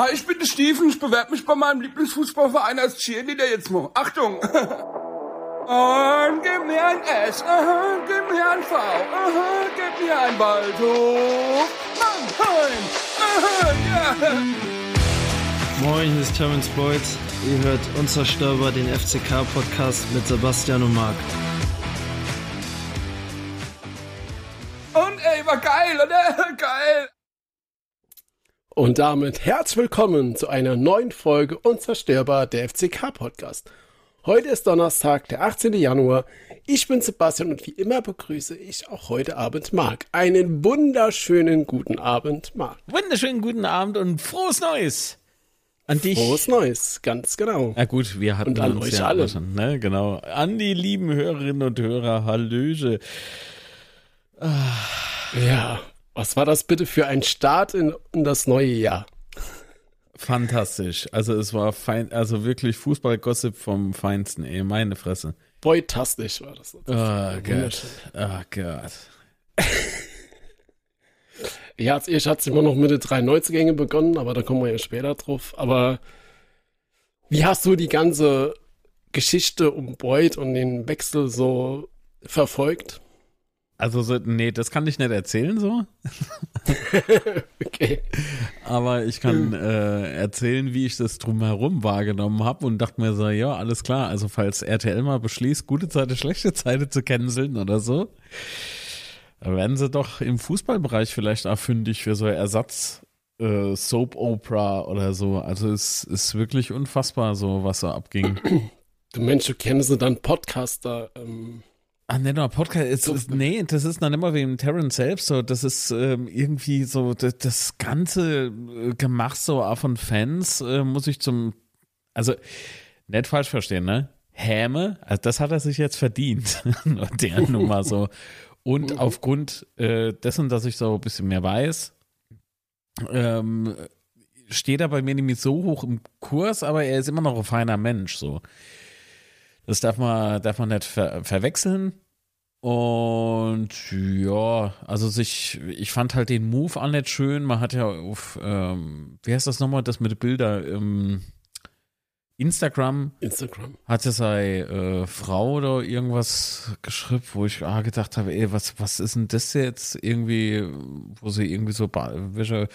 Hi, ich bin der Steven, ich bewerbe mich bei meinem Lieblingsfußballverein als Cheerleader jetzt mal. Achtung! Und gib mir ein S, aha, gib mir ein V, aha, gib mir ein Waldhof. Mannheim, aha, ja. Moin, hier ist Terence Boyd. Ihr hört Unzerstörbar, den FCK-Podcast mit Sebastian und Marc. Und ey, war geil, oder? Geil. Und damit herzlich willkommen zu einer neuen Folge Unzerstörbar der FCK Podcast. Heute ist Donnerstag, der 18. Januar. Ich bin Sebastian und wie immer begrüße ich auch heute Abend Marc. Einen wunderschönen guten Abend, Marc. Wunderschönen guten Abend und frohes Neues an dich. Frohes Neues, ganz genau. Na gut, wir hatten Und an uns euch ja alle. schon, ne? Genau. An die lieben Hörerinnen und Hörer, Hallöche. Ja, was war das bitte für ein Start in, in das neue Jahr? Fantastisch. Also es war fein, also wirklich Fußballgossip vom Feinsten, ey, meine Fresse. Beutastisch war das. Oh Gott. Oh Gott. Ja, als erst hat es immer noch mit den drei Neuzugänge begonnen, aber da kommen wir ja später drauf. Aber wie hast du die ganze Geschichte um Boyd und den Wechsel so verfolgt? Also so, nee, das kann ich nicht erzählen so, Okay. aber ich kann äh, erzählen, wie ich das drumherum wahrgenommen habe und dachte mir so, ja, alles klar, also falls RTL mal beschließt, gute Zeiten, schlechte Zeiten zu canceln oder so, werden sie doch im Fußballbereich vielleicht auch fündig für so Ersatz äh, Soap Opera oder so. Also es ist wirklich unfassbar, so was da abging. Du Mensch, du kennst sie dann Podcaster. Ähm, Ah, nicht nur Podcast, es So- ist, nee, das ist noch nicht mal wegen Terrence selbst so, das ist ähm, irgendwie so, das, das ganze äh, Gemacht so auch von Fans äh, muss ich zum, also nicht falsch verstehen, ne? Häme, also das hat er sich jetzt verdient, der Nummer so. Und aufgrund äh, dessen, dass ich so ein bisschen mehr weiß, ähm, steht er bei mir nämlich so hoch im Kurs, aber er ist immer noch ein feiner Mensch so. Das darf man, darf man nicht ver verwechseln. Und ja, also sich, ich fand halt den Move auch nicht schön. Man hat ja auf, ähm, wie heißt das nochmal, das mit den Bildern, ähm, Instagram Instagram. hatte seine äh, Frau oder irgendwas geschrieben, wo ich ah, gedacht habe, ey, was, was ist denn das jetzt irgendwie, wo sie irgendwie so welche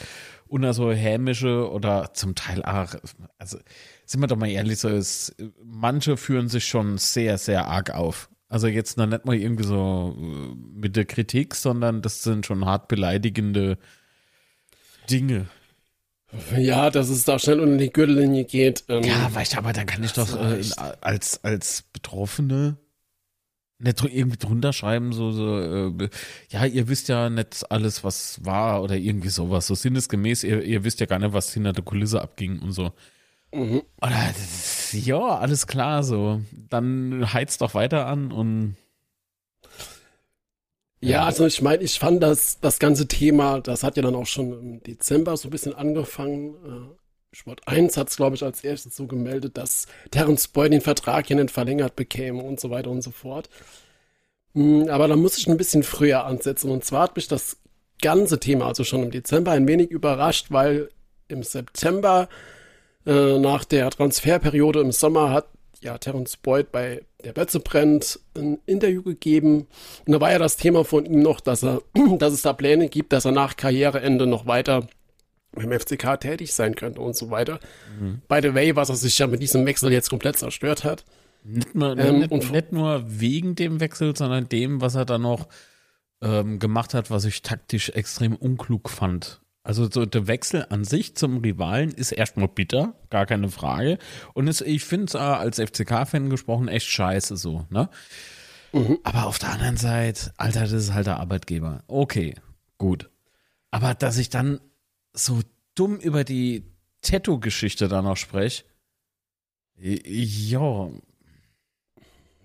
unter so hämische oder zum Teil auch, also sind wir doch mal ehrlich, so ist, manche führen sich schon sehr, sehr arg auf. Also jetzt noch nicht mal irgendwie so äh, mit der Kritik, sondern das sind schon hart beleidigende Dinge. Ja, dass es da schnell unter die Gürtellinie geht. Ähm, Ja, weißt du, aber dann kann ich doch äh, als, als Betroffene nicht irgendwie drunter schreiben, so, so äh, ja, ihr wisst ja nicht alles, was war oder irgendwie sowas. So sinnesgemäß, ihr, ihr wisst ja gar nicht, was hinter der Kulisse abging und so. mhm. Oder ja, alles klar, so. Dann heizt doch weiter an und Ja, also ich meine, ich fand das, das ganze Thema, das hat ja dann auch schon im Dezember so ein bisschen angefangen. Äh, Sport 1 hat es, glaube ich, als erstes so gemeldet, dass Terence Boyd den Vertrag hier nicht verlängert bekäme und so weiter und so fort. Mm, Aber da muss ich ein bisschen früher ansetzen. Und zwar hat mich das ganze Thema, also schon im Dezember, ein wenig überrascht, weil im September äh, nach der Transferperiode im Sommer hat ja Terence Boyd bei der Betze brennt ein Interview gegeben. Und da war ja das Thema von ihm noch, dass er, dass es da Pläne gibt, dass er nach Karriereende noch weiter beim FCK tätig sein könnte und so weiter. By the way, was er sich ja mit diesem Wechsel jetzt komplett zerstört hat. nicht nur, Ähm, nicht, und- nicht nur wegen dem Wechsel, sondern dem, was er dann noch ähm, gemacht hat, was ich taktisch extrem unklug fand. Also so der Wechsel an sich zum Rivalen ist erstmal bitter, gar keine Frage. Und es, ich finde es als FCK-Fan gesprochen echt scheiße so, ne? Aber auf der anderen Seite, Alter, das ist halt der Arbeitgeber. Okay, gut. Aber dass ich dann so dumm über die Tattoo-Geschichte da noch spreche, ja,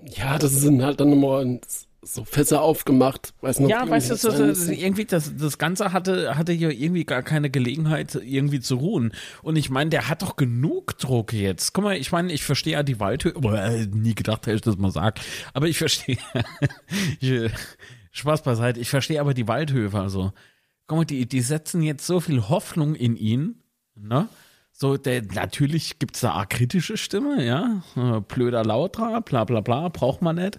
Ja, das sind halt dann nochmal so Fässer aufgemacht. Weiß noch, Ja, weißt du, das muss. irgendwie das, das Ganze hatte, hatte ja irgendwie gar keine Gelegenheit, irgendwie zu ruhen. Und ich meine, der hat doch genug Druck jetzt. Guck mal, ich meine, ich verstehe ja die Waldhöhe, aber äh, nie gedacht, hätte ich das mal sagt. Aber ich verstehe, Spaß beiseite, ich verstehe aber die Waldhöfe, also. Guck mal, die, die setzen jetzt so viel Hoffnung in ihn, ne? So, der, natürlich gibt es da auch kritische Stimme, ja. Äh, Blöder Lautra, bla bla bla, braucht man nicht.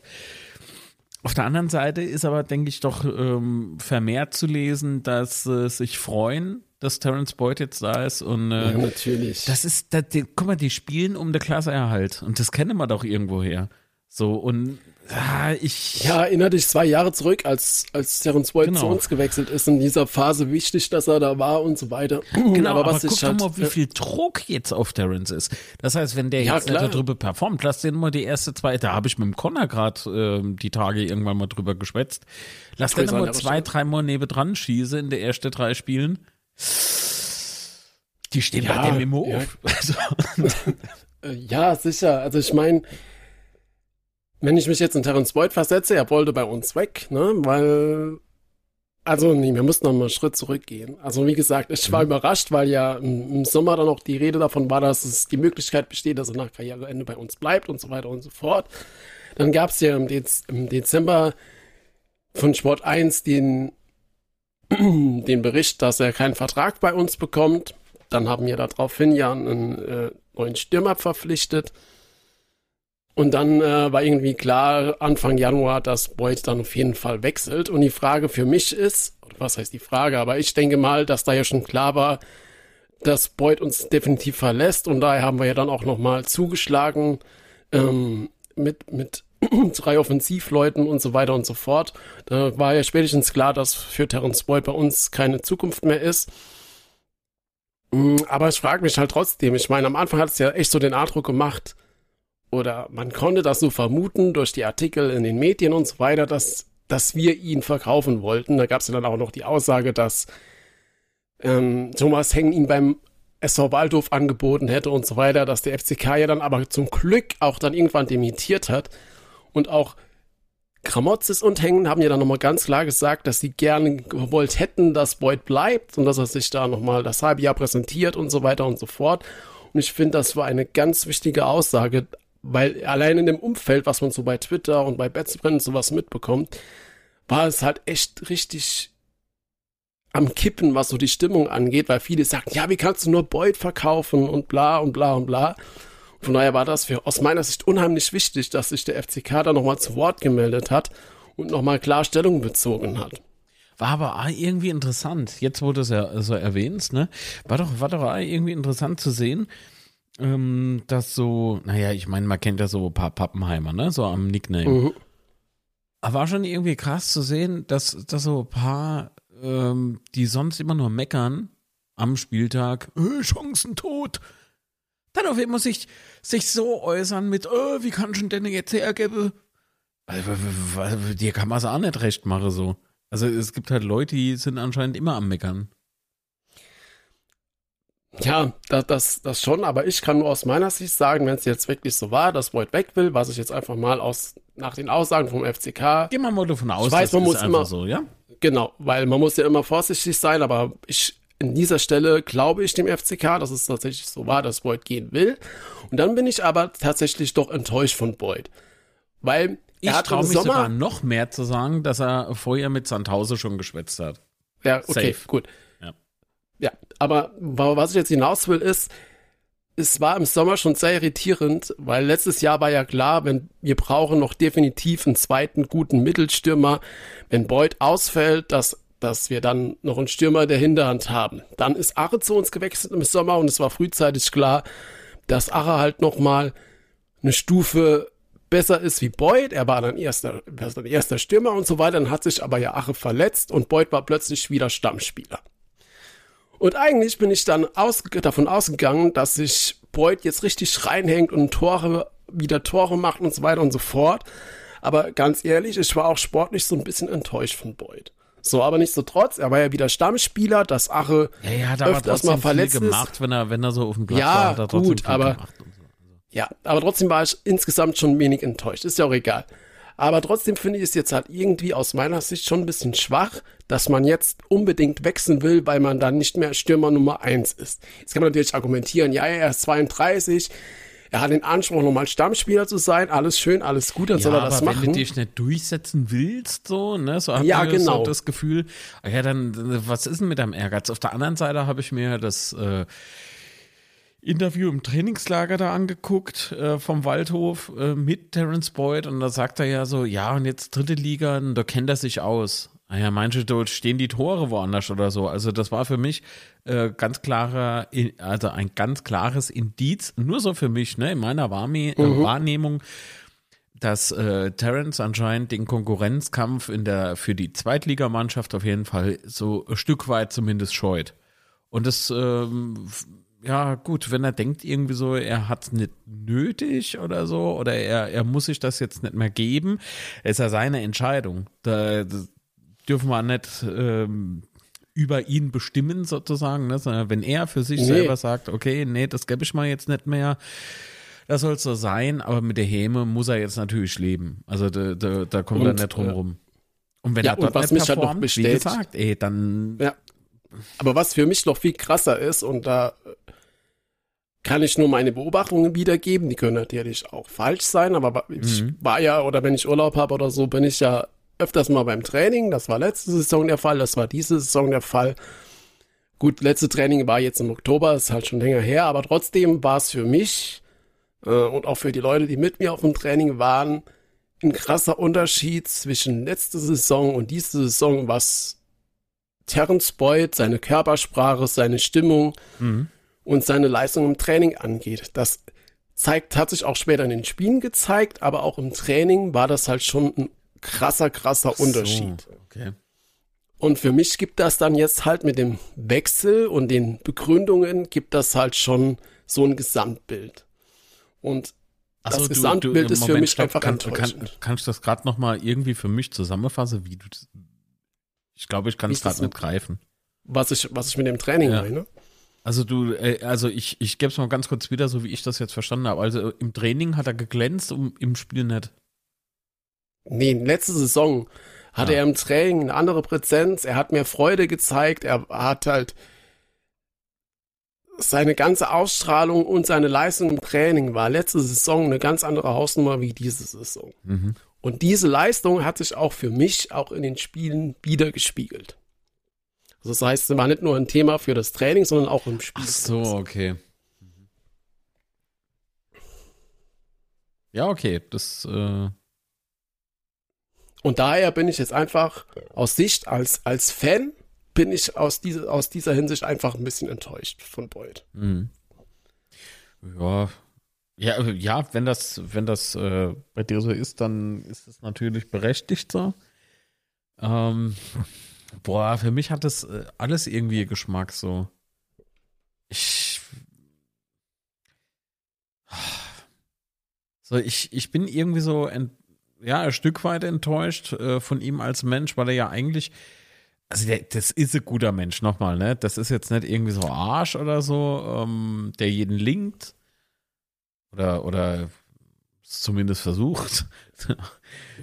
Auf der anderen Seite ist aber, denke ich, doch ähm, vermehrt zu lesen, dass äh, sich freuen, dass Terence Boyd jetzt da ist. Und äh, Ja, natürlich. das ist, das, die, guck mal, die spielen um der Klasseerhalt. Und das kennen wir doch irgendwoher. So, und ah, ich. Ja, erinnere dich zwei Jahre zurück, als, als Terence Boyd Genau. zu uns gewechselt ist, in dieser Phase wichtig, dass er da war und so weiter. Genau, aber, was guck doch halt, mal, wie viel Druck jetzt auf Terrence ist. Das heißt, wenn der Ja, jetzt nicht darüber performt, lass den mal die erste, zwei, da habe ich mit dem Connor gerade ähm, die Tage irgendwann mal drüber geschwätzt. Lass den mal zwei, drei Mal nebendran schieße in der ersten drei Spielen. Die stehen Ja, bei dem im ja. Hof. Also, Äh, Ja, sicher. Also ich meine, wenn ich mich jetzt in Terence Boyd versetze, er wollte bei uns weg, ne? Weil, also nee, wir mussten noch mal einen Schritt zurückgehen. Also wie gesagt, ich war überrascht, weil ja im, im Sommer dann auch die Rede davon war, dass es die Möglichkeit besteht, dass er nach Karriereende bei uns bleibt und so weiter und so fort. Dann gab es ja im, Dez im Dezember von Sport 1 den, den Bericht, dass er keinen Vertrag bei uns bekommt. Dann haben wir daraufhin ja einen äh, neuen Stürmer verpflichtet. Und dann äh, war irgendwie klar, Anfang Januar, dass Boyd dann auf jeden Fall wechselt. Und die Frage für mich ist, was heißt die Frage, aber ich denke mal, dass da ja schon klar war, dass Boyd uns definitiv verlässt. Und daher haben wir ja dann auch nochmal zugeschlagen ähm, mit, mit drei Offensivleuten und so weiter und so fort. Da war ja spätestens klar, dass für Terence Boyd bei uns keine Zukunft mehr ist. Mm, Aber ich frage mich halt trotzdem, ich meine, am Anfang hat es ja echt so den Eindruck gemacht, oder man konnte das so vermuten durch die Artikel in den Medien und so weiter, dass, dass wir ihn verkaufen wollten. Da gab es ja dann auch noch die Aussage, dass ähm, Thomas Heng ihn beim SV Waldhof angeboten hätte und so weiter, dass der FCK ja dann aber zum Glück auch dann irgendwann dementiert hat. Und auch Kramotzes und Hengen haben ja dann nochmal ganz klar gesagt, dass sie gerne gewollt hätten, dass Boyd bleibt und dass er sich da nochmal das halbe Jahr präsentiert und so weiter und so fort. Und ich finde, das war eine ganz wichtige Aussage, weil allein in dem Umfeld, was man so bei Twitter und bei und sowas mitbekommt, war es halt echt richtig am Kippen, was so die Stimmung angeht, weil viele sagen, ja, wie kannst du nur Boyd verkaufen und bla und bla und bla. Von daher war das für aus meiner Sicht unheimlich wichtig, dass sich der FCK da nochmal zu Wort gemeldet hat und nochmal klar Stellung bezogen hat. War aber irgendwie interessant, jetzt du es ja so erwähnst, ne? War doch, war doch irgendwie interessant zu sehen, ähm, dass so, naja, ich meine, man kennt ja so ein paar Pappenheimer, ne? So am Nickname. Mhm. Aber war schon irgendwie krass zu sehen, dass, dass so ein paar, ähm, die sonst immer nur meckern am Spieltag, äh, Chancentod, dann auf einmal sich, sich so äußern mit, äh, wie kann schon denn jetzt hergeben? Also, dir kann man es auch nicht recht machen, so. Also es gibt halt Leute, die sind anscheinend immer am Meckern. Ja, das, das, das schon, aber ich kann nur aus meiner Sicht sagen, wenn es jetzt wirklich so war, dass Boyd weg will, was ich jetzt einfach mal aus, nach den Aussagen vom FCK, Gehen wir mal davon aus, weiß, das man ist muss einfach immer- so, ja? genau, weil man muss ja immer vorsichtig sein, aber ich, in dieser Stelle glaube ich dem FCK, dass es tatsächlich so war, dass Boyd gehen will. Und dann bin ich aber tatsächlich doch enttäuscht von Boyd. Weil Ich traue mich sogar Sommer, noch mehr zu sagen, dass er vorher mit Sandhause schon geschwätzt hat. Ja, okay, Safe. gut. Ja. Aber wa- was ich jetzt hinaus will, ist, es war im Sommer schon sehr irritierend, weil letztes Jahr war ja klar, wenn wir brauchen noch definitiv einen zweiten guten Mittelstürmer, wenn Boyd ausfällt, dass dass wir dann noch einen Stürmer der Hinterhand haben. Dann ist Arre zu uns gewechselt im Sommer und es war frühzeitig klar, dass Arre halt noch mal eine Stufe besser ist wie Boyd. Er war dann erster, er war dann erster Stürmer und so weiter. Dann hat sich aber ja Ache verletzt und Boyd war plötzlich wieder Stammspieler. Und eigentlich bin ich dann aus, davon ausgegangen, dass sich Boyd jetzt richtig reinhängt und Tore, wieder Tore macht und so weiter und so fort. Aber ganz ehrlich, ich war auch sportlich so ein bisschen enttäuscht von Boyd. So, aber nichtsdestotrotz, er war ja wieder Stammspieler, dass Ache Ja, er hat aber öfters mal viel verletzt ist. gemacht, wenn er, wenn er so auf dem Platz Ja, war, trotzdem gut, viel aber- so. Ja, aber trotzdem war ich insgesamt schon wenig enttäuscht. Ist ja auch egal. Aber trotzdem finde ich es jetzt halt irgendwie aus meiner Sicht schon ein bisschen schwach, dass man jetzt unbedingt wechseln will, weil man dann nicht mehr Stürmer Nummer eins ist. Jetzt kann man natürlich argumentieren, ja, er ist 32, er hat den Anspruch, nochmal Stammspieler zu sein, alles schön, alles gut, dann Ja, soll er aber das wenn machen. du dich nicht durchsetzen willst, so, ne, so hat Ja, man genau. so das Gefühl, ja, dann, was ist denn mit deinem Ehrgeiz? Auf der anderen Seite habe ich mir das, äh, Interview im Trainingslager da angeguckt äh, vom Waldhof äh, mit Terence Boyd und da sagt er ja so, ja und jetzt dritte Liga, da kennt er sich aus. Naja, ah manche dort stehen die Tore woanders oder so. Also das war für mich äh, ganz klarer, also ein ganz klares Indiz, nur so für mich, ne, in meiner Wahrne äh, mhm. Wahrnehmung, dass äh, Terence anscheinend den Konkurrenzkampf in der für die Zweitligamannschaft auf jeden Fall so ein Stück weit zumindest scheut. Und das ähm, ja, gut, wenn er denkt irgendwie so, er hat es nicht nötig oder so, oder er, er muss sich das jetzt nicht mehr geben, ist ja seine Entscheidung. Da, dürfen wir nicht ähm, über ihn bestimmen, sozusagen. Ne? Wenn er für sich nee. selber sagt, okay, nee, das gebe ich mal jetzt nicht mehr, das soll so sein, aber mit der Häme muss er jetzt natürlich leben. Also da, da, da kommt er nicht drum äh, rum. Und wenn ja, er dort was nicht performt, halt wie gesagt, ey, dann ja. Aber was für mich noch viel krasser ist, und da kann ich nur meine Beobachtungen wiedergeben. Die können natürlich auch falsch sein, aber ich mhm. war ja, oder wenn ich Urlaub habe oder so, bin ich ja öfters mal beim Training. Das war letzte Saison der Fall, das war diese Saison der Fall. Gut, letzte Training war jetzt im Oktober, ist halt schon länger her, aber trotzdem war es für mich äh, und auch für die Leute, die mit mir auf dem Training waren, ein krasser Unterschied zwischen letzte Saison und diese Saison, was Terence Boyd, seine Körpersprache, seine Stimmung, mhm und seine Leistung im Training angeht. Das zeigt, hat sich auch später in den Spielen gezeigt, aber auch im Training war das halt schon ein krasser, krasser so, Unterschied. Okay. Und für mich gibt das dann jetzt halt mit dem Wechsel und den Begründungen gibt das halt schon so ein Gesamtbild. Und das so, Gesamtbild du, du, ist Moment, für mich stopp, einfach kann, enttäuschend. Kann, kannst du das gerade nochmal irgendwie für mich zusammenfassen, wie du das, ich glaube, ich kann es gerade nicht greifen. Was ich, was ich mit dem Training ja. meine? Also du, äh, also ich, ich gebe es mal ganz kurz wieder, so wie ich das jetzt verstanden habe. Also im Training hat er geglänzt, um im Spiel nicht. Nee, letzte Saison hatte ja. er im Training eine andere Präsenz, er hat mehr Freude gezeigt, er hat halt seine ganze Ausstrahlung und seine Leistung im Training war letzte Saison eine ganz andere Hausnummer wie diese Saison. Mhm. Und diese Leistung hat sich auch für mich auch in den Spielen wiedergespiegelt. Also das heißt, es war nicht nur ein Thema für das Training, sondern auch im Spiel. Ach so, okay. Ja, okay, das. Äh und daher bin ich jetzt einfach aus Sicht als, als Fan, bin ich aus, diese, aus dieser Hinsicht einfach ein bisschen enttäuscht von Boyd. Mhm. Ja. Ja, ja, wenn das, wenn das äh, bei dir so ist, dann ist es natürlich berechtigt so. Ähm, Boah, für mich hat das äh, alles irgendwie Geschmack so. Ich. So, ich, ich bin irgendwie so, ent, ja, ein Stück weit enttäuscht äh, von ihm als Mensch, weil er ja eigentlich. Also, der, das ist ein guter Mensch, nochmal, ne? Das ist jetzt nicht irgendwie so Arsch oder so, ähm, der jeden linkt. Oder, oder zumindest versucht.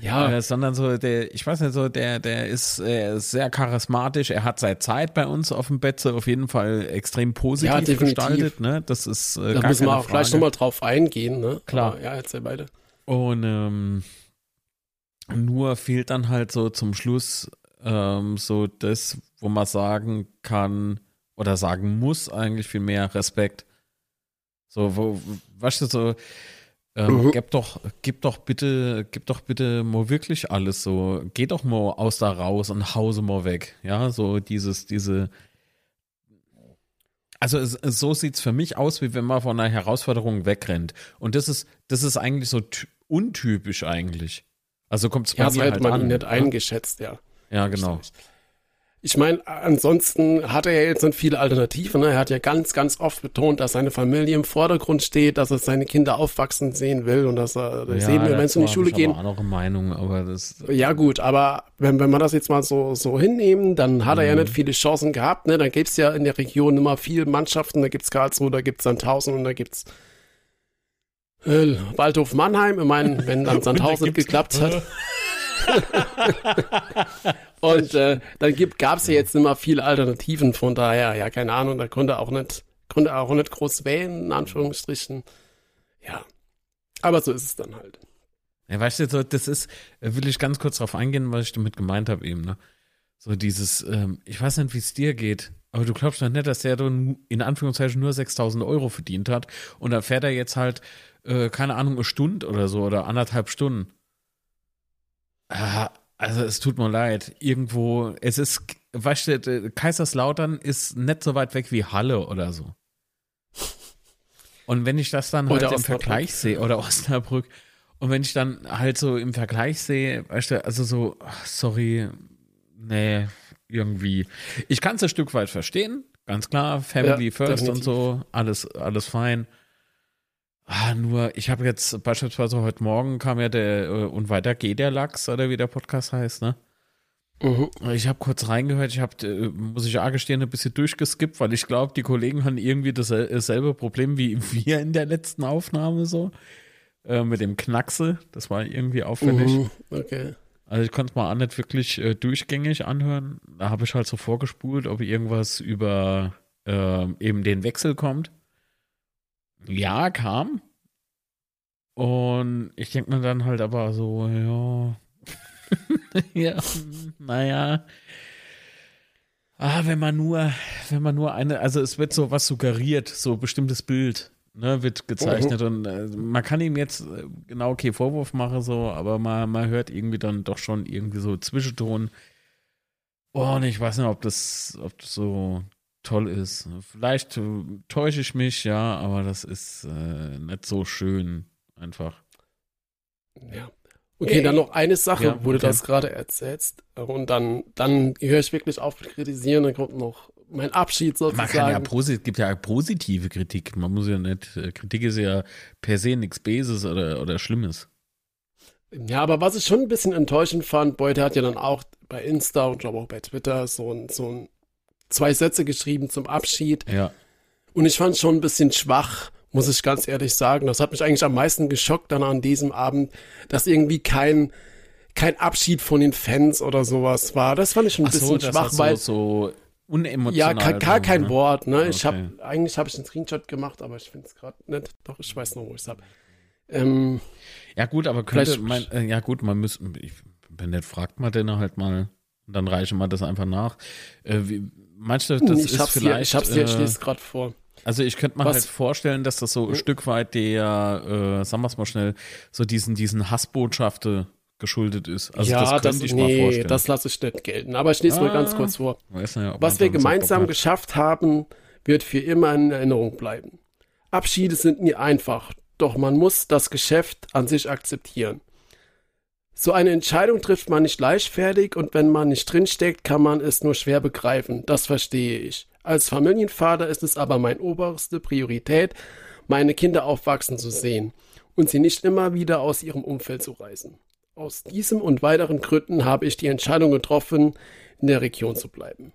Ja. Äh, sondern so, der, ich weiß nicht, so, der, der ist äh, sehr charismatisch. Er hat seit Zeit bei uns auf dem Bett so auf jeden Fall extrem positiv ja, gestaltet. Ne? Das ist äh, Da müssen wir auch Frage. gleich nochmal drauf eingehen. Ne? Klar. Aber, ja, erzähl beide. Und ähm, nur fehlt dann halt so zum Schluss ähm, so das, wo man sagen kann oder sagen muss eigentlich viel mehr Respekt. So, wo, weißt du, so, ähm, mhm. gib doch, gib doch bitte, gib doch bitte mal wirklich alles so. Geh doch mal aus da raus und hause mal weg. Ja, so dieses, diese. Also es, so sieht's für mich aus, wie wenn man von einer Herausforderung wegrennt. Und das ist, das ist eigentlich so untypisch eigentlich. Also kommt es bei ja, mir halt, halt man an. nicht eingeschätzt, ja. Ja, genau. Richtig. Ich meine, ansonsten hat er ja jetzt nicht viele Alternativen. Ne? Er hat ja ganz, ganz oft betont, dass seine Familie im Vordergrund steht, dass er seine Kinder aufwachsen sehen will und dass er ja, sehen will, wenn sie in die Schule gehen. Eine Meinung, aber das. Ja gut, aber wenn, wenn wir das jetzt mal so, so hinnehmen, dann hat mhm. er ja mhm. nicht viele Chancen gehabt. Ne? Dann gibt's ja in der Region immer viele Mannschaften. Da gibt's Karlsruhe, da gibt's Sandhausen und da gibt's äh, Waldhof Mannheim. Ich meine, wenn dann Sandhausen geklappt hat. Und äh, dann gab es ja jetzt immer viele Alternativen, von daher, ja, keine Ahnung, da konnte auch nicht, konnte auch nicht groß wählen, in Anführungsstrichen. Ja. Aber so ist es dann halt. Ja, weißt du, so, das ist, äh, will ich ganz kurz drauf eingehen, was ich damit gemeint habe eben, ne? So dieses, ähm, ich weiß nicht, wie es dir geht. Aber du glaubst doch nicht, dass der in Anführungszeichen nur 6000 Euro verdient hat und dann fährt er jetzt halt, äh, keine Ahnung, eine Stunde oder so oder anderthalb Stunden. Ah, also es tut mir leid. Irgendwo, es ist, weißt du, Kaiserslautern ist nicht so weit weg wie Halle oder so. Und wenn ich das dann halt Oder im Osnabrück. Vergleich sehe, oder Osnabrück, und wenn ich dann halt so im Vergleich sehe, weißt du, also so, ach, sorry, nee, irgendwie. Ich kann es ein Stück weit verstehen, ganz klar, Family Ja, first definitiv. und so, alles, alles fein. Ah, nur, ich habe jetzt beispielsweise heute Morgen kam ja der, äh, und weiter geht der Lachs, oder wie der Podcast heißt, ne? Mhm. Ich habe kurz reingehört, ich habe, äh, muss ich auch gestehen, ein bisschen durchgeskippt, weil ich glaube, die Kollegen haben irgendwie dasselbe Problem wie wir in der letzten Aufnahme so. Äh, mit dem Knackse, das war irgendwie auffällig. Mhm. Okay. Also ich konnte es mal auch nicht wirklich äh, durchgängig anhören. Da habe ich halt so vorgespult, ob irgendwas über ähm, eben den Wechsel kommt. Ja, kam. Und ich denke mir dann halt aber so, ja. ja, naja. Ah, wenn man nur, wenn man nur eine, also es wird so was suggeriert, so bestimmtes Bild, ne, wird gezeichnet und äh, man kann ihm jetzt äh, genau okay Vorwurf machen, so, aber man, man hört irgendwie dann doch schon irgendwie so Zwischenton. Oh, und ich weiß nicht, ob das, ob das so toll ist. Vielleicht äh, täusche ich mich, ja, aber das ist äh, nicht so schön einfach. Ja. Okay, dann noch eine Sache, Ja, wo du okay. das gerade erzählst. Und dann, dann höre ich wirklich auf mit kritisieren. Dann kommt noch mein Abschied Man kann ja sozusagen. gibt ja positive Kritik. Man muss ja nicht, äh, Kritik ist ja per se nichts Beses oder, oder Schlimmes. Ja, aber was ich schon ein bisschen enttäuschend fand, Beute hat ja dann auch bei Insta und glaube auch bei Twitter so ein, so ein zwei Sätze geschrieben zum Abschied. Ja. Und ich fand es schon ein bisschen schwach, muss ich ganz ehrlich sagen. Das hat mich eigentlich am meisten geschockt dann an diesem Abend, dass irgendwie kein, kein Abschied von den Fans oder sowas war. Das fand ich schon ein so, bisschen schwach, hat weil so, so unemotional. ja, gar, gar kein ne? Wort. Ne? Ich Okay. hab, eigentlich habe ich einen Screenshot gemacht, aber ich finde es gerade nicht. Doch, ich weiß noch, wo ich es habe. Ähm, Ja gut, aber könnte man, äh, ja gut, man müsste, ich, wenn nicht, fragt man den halt mal, dann reichen wir das einfach nach. Äh, wie, meinst du, das ich ist hab's hier, vielleicht, ich hab's hier, ich äh, lese gerade vor. also ich könnte mir Was- halt vorstellen, dass das so ein Hm? Stück weit der, äh, sagen wir es mal schnell, so diesen, diesen Hassbotschaften geschuldet ist. Also ja, das könnte das, ich mal nee, vorstellen. das lasse ich nicht gelten. Aber ich lese mal ganz Ah. kurz vor. Ob Was wir gemeinsam geschafft haben, wird für immer in Erinnerung bleiben. Abschiede sind nie einfach, doch man muss das Geschäft an sich akzeptieren. So eine Entscheidung trifft man nicht leichtfertig und wenn man nicht drinsteckt, kann man es nur schwer begreifen. Das verstehe ich. Als Familienvater ist es aber meine oberste Priorität, meine Kinder aufwachsen zu sehen und sie nicht immer wieder aus ihrem Umfeld zu reißen. Aus diesem und weiteren Gründen habe ich die Entscheidung getroffen, in der Region zu bleiben.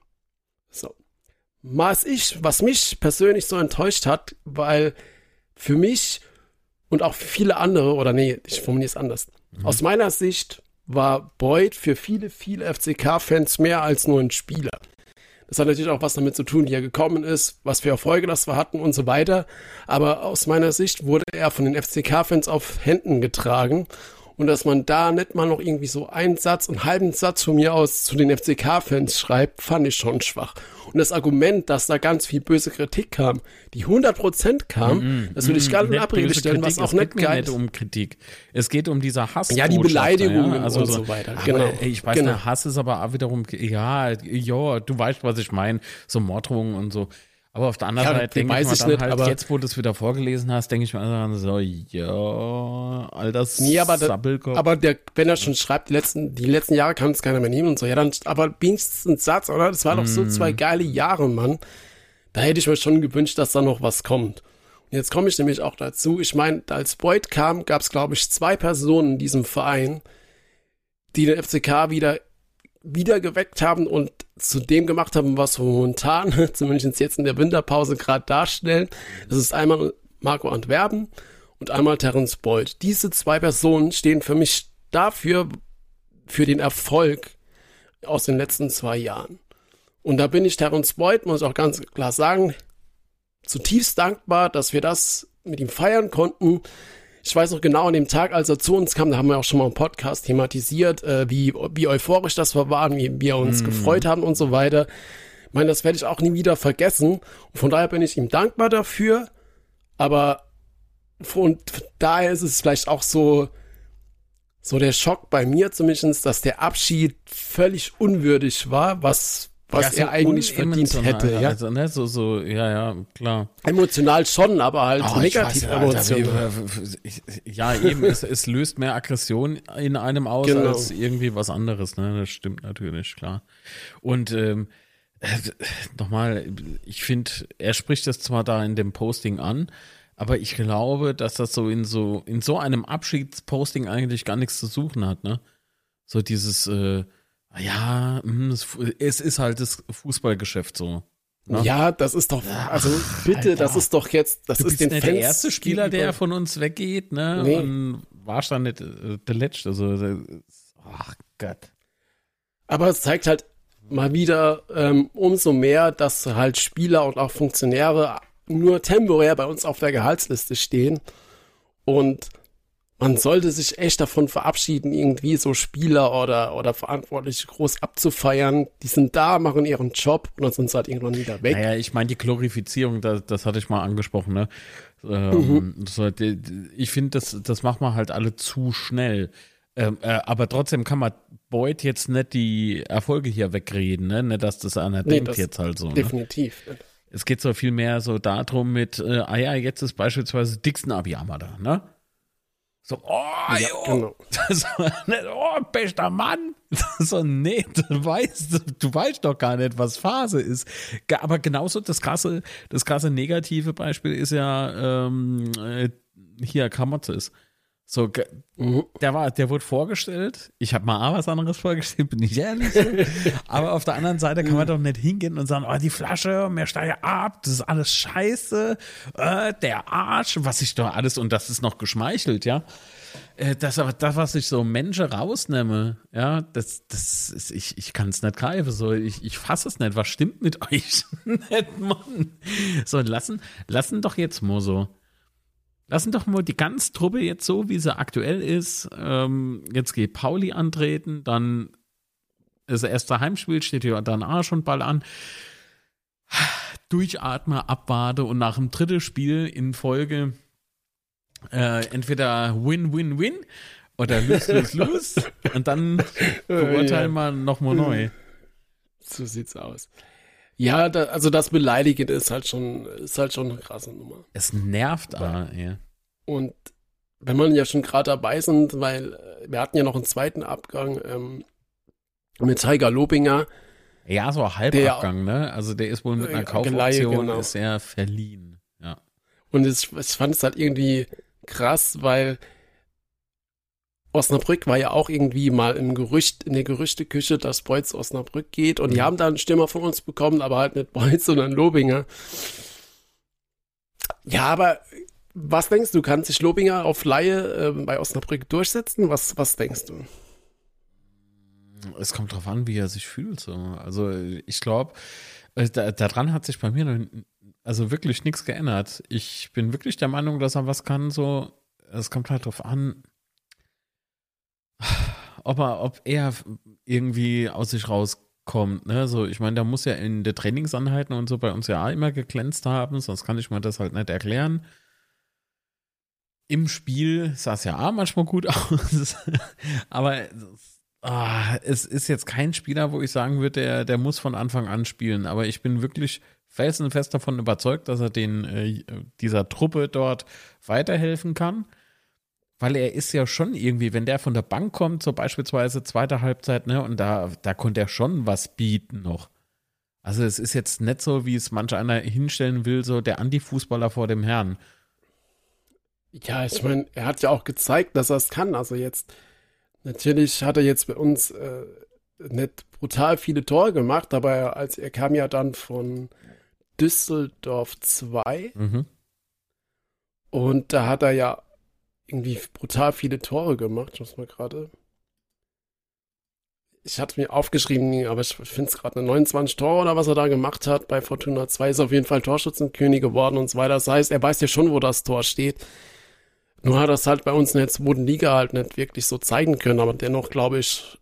So. Was ich, was mich persönlich so enttäuscht hat, weil für mich und auch viele andere, oder nee, ich formuliere es anders. Aus meiner Sicht war Boyd für viele, viele FCK-Fans mehr als nur ein Spieler. Das hat natürlich auch was damit zu tun, wie er gekommen ist, was für Erfolge das wir hatten und so weiter. Aber aus meiner Sicht wurde er von den FCK-Fans auf Händen getragen. Und dass man da nicht mal noch irgendwie so einen Satz, einen halben Satz von mir aus zu den FCK-Fans schreibt, fand ich schon schwach. Und das Argument, dass da ganz viel böse Kritik kam, die 100% kam, das will ich gar nicht in Abrede stellen, was Kritik, auch es nicht geht geil nicht ist. um Kritik. Es geht um dieser Hass. Ja, die Beleidigungen ja? also und so weiter, genau, ey, ich weiß, genau. der Hass ist aber auch wiederum, ja, ja, du weißt, was ich meine, so Morddrohungen und so. Aber auf der anderen Ja, Seite denke ich ich dann nicht, halt, aber- jetzt wo du es wieder vorgelesen hast, denke ich mir dann so, ja, all das Nee, aber, da, aber der, wenn er schon schreibt, die letzten, die letzten Jahre kann es keiner mehr nehmen und so, ja, dann, aber wenigstens ein Satz, oder? Das waren doch so zwei geile Jahre, Mann. Da hätte ich mir schon gewünscht, dass da noch was kommt. Und jetzt komme ich nämlich auch dazu. Ich meine, als Boyd kam, gab es, glaube ich, zwei Personen in diesem Verein, die den FCK wieder, wieder geweckt haben und zu dem gemacht haben, was wir momentan, zumindest jetzt in der Winterpause gerade darstellen. Das ist einmal Marco Antwerpen und einmal Terence Boyd. Diese zwei Personen stehen für mich dafür, für den Erfolg aus den letzten zwei Jahren. Und da bin ich Terence Boyd, muss ich auch ganz klar sagen, zutiefst dankbar, dass wir das mit ihm feiern konnten. Ich weiß noch genau an dem Tag, als er zu uns kam, da haben wir auch schon mal im Podcast thematisiert, äh, wie, wie euphorisch das wir waren, wie wir uns gefreut haben und so weiter. Ich meine, das werde ich auch nie wieder vergessen. Und von daher bin ich ihm dankbar dafür. Aber von daher ist es vielleicht auch so, so der Schock bei mir zumindest, dass der Abschied völlig unwürdig war, was, was Ja, er eigentlich verdient hätte. Ja? Also, ne, so, so, ja, ja, klar. Emotional schon, aber halt Oh, negativ emotional. ich- Ja, eben, es, es löst mehr Aggression in einem aus Genau. als irgendwie was anderes, ne? Das stimmt natürlich, klar. Und ähm, äh, nochmal, ich finde, er spricht das zwar da in dem Posting an, aber ich glaube, dass das so in so in so einem Abschiedsposting eigentlich gar nichts zu suchen hat, ne? So dieses, äh, ja, hm, es, ist halt das Fußballgeschäft so. ne? Ja, das ist doch, also bitte, Alter. das ist doch jetzt, das Du ist bist den nicht Fans der erste Spieler, der von uns weggeht, ne? Nee. Und warst dann nicht äh, der Letzte. Also, äh, ach Gott. Aber es zeigt halt mal wieder ähm, umso mehr, dass halt Spieler und auch Funktionäre nur temporär bei uns auf der Gehaltsliste stehen. Und man sollte sich echt davon verabschieden, irgendwie so Spieler oder, oder Verantwortliche groß abzufeiern. Die sind da, machen ihren Job und dann sind sie halt irgendwann wieder weg. Naja, ich meine, die Glorifizierung, das, das hatte ich mal angesprochen, ne? Mhm. Ähm, so, die, die, ich finde, das, das macht man halt alle zu schnell. Ähm, äh, aber trotzdem kann man Boyd jetzt nicht die Erfolge hier wegreden, ne? Nicht, dass das einer Nee, denkt das jetzt halt so. Ne? Definitiv. Es geht so viel mehr so darum mit, äh, ah ja, jetzt ist beispielsweise Dixon Abiyama da, ne? So, oh, Ja, jo, genau. Oh, bester Mann. So, nee, du weißt, du weißt doch gar nicht, was Phase ist. Aber genauso das krasse, das krasse negative Beispiel ist ja ähm, äh, hier Kramotzes. So, Mhm. der war, der wurde vorgestellt. Ich habe mal auch was anderes vorgestellt, bin ich ehrlich. Aber auf der anderen Seite kann man doch nicht hingehen und sagen, oh, die Flasche, mehr steige ab, das ist alles scheiße, äh, der Arsch, was ich doch alles, und das ist noch geschmeichelt, ja. Äh, Das aber das, was ich so Menschen rausnehme, ja, das, das ist, ich, ich kann es nicht greifen. So, ich, ich fasse es nicht. Was stimmt mit euch? nicht, Mann. So, lassen, lassen doch jetzt mal so. Lassen doch mal die ganze Truppe jetzt so, wie sie aktuell ist. Ähm, jetzt geht Pauli antreten, dann das erste Heimspiel steht ja dann auch schon bald an. Durchatme, abwarte und nach dem dritten Spiel in Folge äh, entweder Win-Win-Win oder Lose-Lose-Lose und dann beurteilen wir nochmal neu. So sieht's aus. Ja, da, also das Beleidigen ist halt schon, ist halt schon eine krasse Nummer. Es nervt ah, ja. Und wenn man ja schon gerade dabei sind, weil äh, wir hatten ja noch einen zweiten Abgang ähm, mit Tiger Lobinger. Ja, so Halbabgang, ne? Also der ist wohl mit einer Kaufoption genau. ist er verliehen. Ja. Und es, ich fand es halt irgendwie krass, weil Osnabrück war ja auch irgendwie mal im Gerücht, in der Gerüchteküche, dass Beutz Osnabrück geht. Und die Mhm. haben da einen Stürmer von uns bekommen, aber halt nicht Beutz, sondern Lobinger. Ja, aber was denkst du, kann sich Lobinger auf Laie äh, bei Osnabrück durchsetzen? Was, was denkst du? Es kommt drauf an, wie er sich fühlt. So. Also ich glaube, da, daran hat sich bei mir noch, also wirklich nichts geändert. Ich bin wirklich der Meinung, dass er was kann. So, es kommt halt drauf an, ob er, ob er irgendwie aus sich rauskommt. Ne? So, ich meine, da muss ja in der Trainingsanheiten und so bei uns ja immer geglänzt haben, sonst kann ich mir das halt nicht erklären. Im Spiel sah es ja auch manchmal gut aus, aber ah, es ist jetzt kein Spieler, wo ich sagen würde, der, der muss von Anfang an spielen. Aber ich bin wirklich felsenfest davon überzeugt, dass er den, äh, dieser Truppe dort weiterhelfen kann. Weil er ist ja schon irgendwie, wenn der von der Bank kommt, so beispielsweise zweite Halbzeit, ne, und da, da konnte er schon was bieten noch. Also es ist jetzt nicht so, wie es manch einer hinstellen will, so der Anti-Fußballer vor dem Herrn. Ja, ich meine, er hat ja auch gezeigt, dass er es kann. Also jetzt, natürlich hat er jetzt bei uns äh, nicht brutal viele Tore gemacht, aber er, als, er kam ja dann von Düsseldorf 2 Mhm. und da hat er ja irgendwie brutal viele Tore gemacht. Muss mal gerade. Ich hatte mir aufgeschrieben, aber ich finde es gerade eine 29 Tore oder was er da gemacht hat bei Fortuna 2 ist auf jeden Fall Torschützenkönig geworden und so weiter. Das heißt, er weiß ja schon, wo das Tor steht. Nur hat er halt bei uns in der zweiten Liga halt nicht wirklich so zeigen können, aber dennoch glaube ich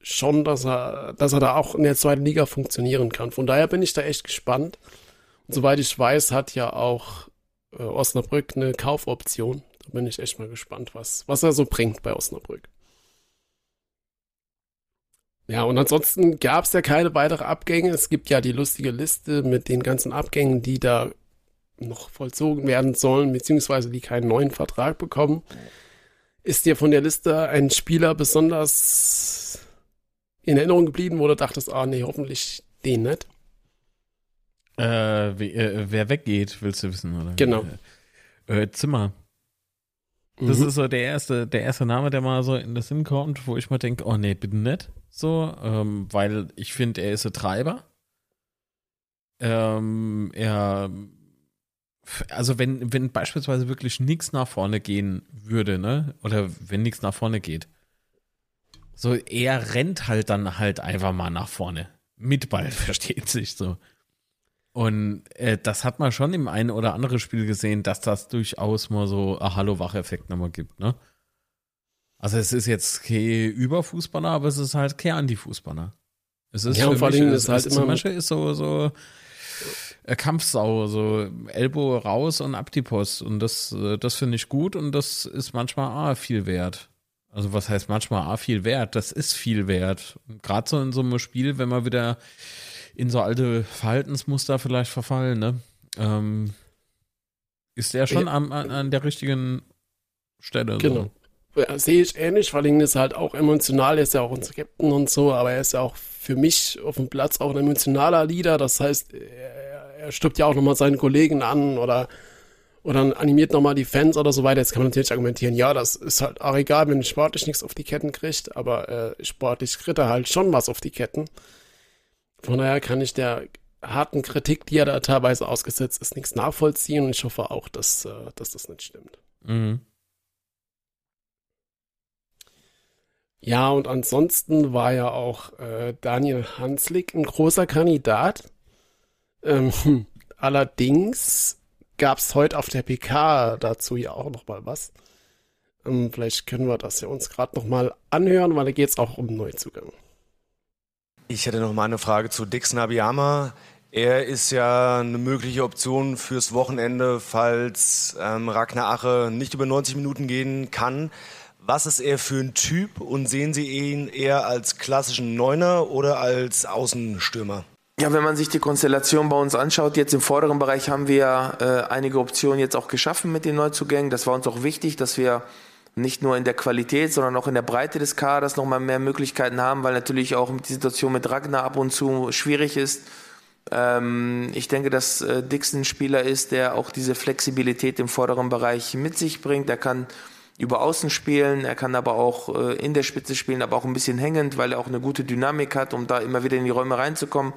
schon, dass er, dass er da auch in der zweiten Liga funktionieren kann. Von daher bin ich da echt gespannt. Und soweit ich weiß, hat ja auch äh, Osnabrück eine Kaufoption. Da bin ich echt mal gespannt, was, was er so bringt bei Osnabrück. Ja, und ansonsten gab es ja keine weitere Abgänge. Es gibt ja die lustige Liste mit den ganzen Abgängen, die da noch vollzogen werden sollen, beziehungsweise die keinen neuen Vertrag bekommen. Ist dir von der Liste ein Spieler besonders in Erinnerung geblieben, wo du dachtest, ah nee, hoffentlich den nicht? Äh, wie, äh, wer weggeht, willst du wissen, oder? Genau. Äh, Zimmer. Das Mhm. ist so der erste, der erste Name, der mal so in das Sinn kommt, wo ich mal denke, oh nee, bitte nicht. So, ähm, weil ich finde, er ist ein Treiber. Ähm, er, also wenn, wenn beispielsweise wirklich nichts nach vorne gehen würde, ne, oder wenn nichts nach vorne geht, so, er rennt halt dann halt einfach mal nach vorne. Mit Ball, versteht sich so. Und äh, das hat man schon im einen oder anderen Spiel gesehen, dass das durchaus mal so ein Hallo-Wach-Effekt nochmal gibt, ne? Also es ist jetzt kein Überfußballer, aber es ist halt kein Anti-Fußballer. Es ist Ja, vor allem es ist halt immer- ist so, so äh, Kampfsau, so Elbow raus und ab die Post. Und das, äh, das finde ich gut und das ist manchmal ah, viel wert. Also was heißt manchmal ah, viel wert? Das ist viel wert. Gerade so in so einem Spiel, wenn man wieder in so alte Verhaltensmuster vielleicht verfallen, ne? Ähm, ist er schon Ja. an, an der richtigen Stelle. Genau. Ja, sehe ich ähnlich, vor allem ist er halt auch emotional, er ist ja auch unser Captain und so, aber er ist ja auch für mich auf dem Platz auch ein emotionaler Leader, das heißt, er, er stirbt ja auch nochmal seinen Kollegen an oder, oder animiert nochmal die Fans oder so weiter. Jetzt kann man natürlich argumentieren, ja, das ist halt auch egal, wenn sportlich nichts auf die Ketten kriegt, aber äh, sportlich kriegt er halt schon was auf die Ketten. Von daher kann ich der harten Kritik, die er da teilweise ausgesetzt ist, nichts nachvollziehen und ich hoffe auch, dass, äh, dass das nicht stimmt. Mhm. Ja, und ansonsten war ja auch äh, Daniel Hanslik ein großer Kandidat. Ähm, allerdings gab es heute auf der PK dazu ja auch noch mal was. Ähm, vielleicht können wir das ja uns gerade noch mal anhören, weil da geht es auch um Neuzugang. Ich hätte noch mal eine Frage zu Dix Nabiyama. Er ist ja eine mögliche Option fürs Wochenende, falls ähm, Ragnar Ache nicht über 90 Minuten gehen kann. Was ist er für ein Typ und sehen Sie ihn eher als klassischen Neuner oder als Außenstürmer? Ja, wenn man sich die Konstellation bei uns anschaut, jetzt im vorderen Bereich haben wir äh, einige Optionen jetzt auch geschaffen mit den Neuzugängen. Das war uns auch wichtig, dass wir nicht nur in der Qualität, sondern auch in der Breite des Kaders nochmal mehr Möglichkeiten haben, weil natürlich auch die Situation mit Ragnar ab und zu schwierig ist. Ähm, ich denke, dass äh, Dixon ein Spieler ist, der auch diese Flexibilität im vorderen Bereich mit sich bringt. Er kann über Außen spielen, er kann aber auch äh, in der Spitze spielen, aber auch ein bisschen hängend, weil er auch eine gute Dynamik hat, um da immer wieder in die Räume reinzukommen.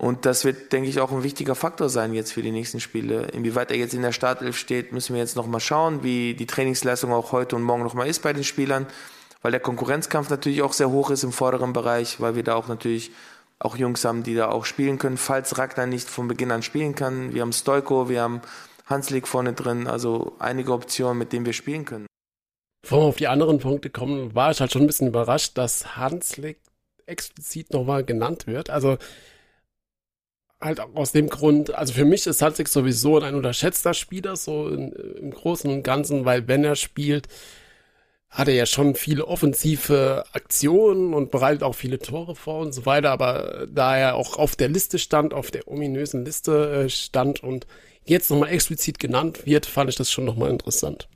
Und das wird, denke ich, auch ein wichtiger Faktor sein jetzt für die nächsten Spiele. Inwieweit er jetzt in der Startelf steht, müssen wir jetzt nochmal schauen, wie die Trainingsleistung auch heute und morgen nochmal ist bei den Spielern, weil der Konkurrenzkampf natürlich auch sehr hoch ist im vorderen Bereich, weil wir da auch natürlich auch Jungs haben, die da auch spielen können, falls Ragnar nicht von Beginn an spielen kann. Wir haben Stoiko, wir haben Hanslik vorne drin, also einige Optionen, mit denen wir spielen können. Bevor wir auf die anderen Punkte kommen, war ich halt schon ein bisschen überrascht, dass Hanslik explizit nochmal genannt wird. Also halt auch aus dem Grund, also für mich ist Hanslik sowieso ein unterschätzter Spieler, so in, im Großen und Ganzen, weil wenn er spielt, hat er ja schon viele offensive Aktionen und bereitet auch viele Tore vor und so weiter, aber da er auch auf der Liste stand, auf der ominösen Liste äh, stand und jetzt nochmal explizit genannt wird, fand ich das schon nochmal interessant.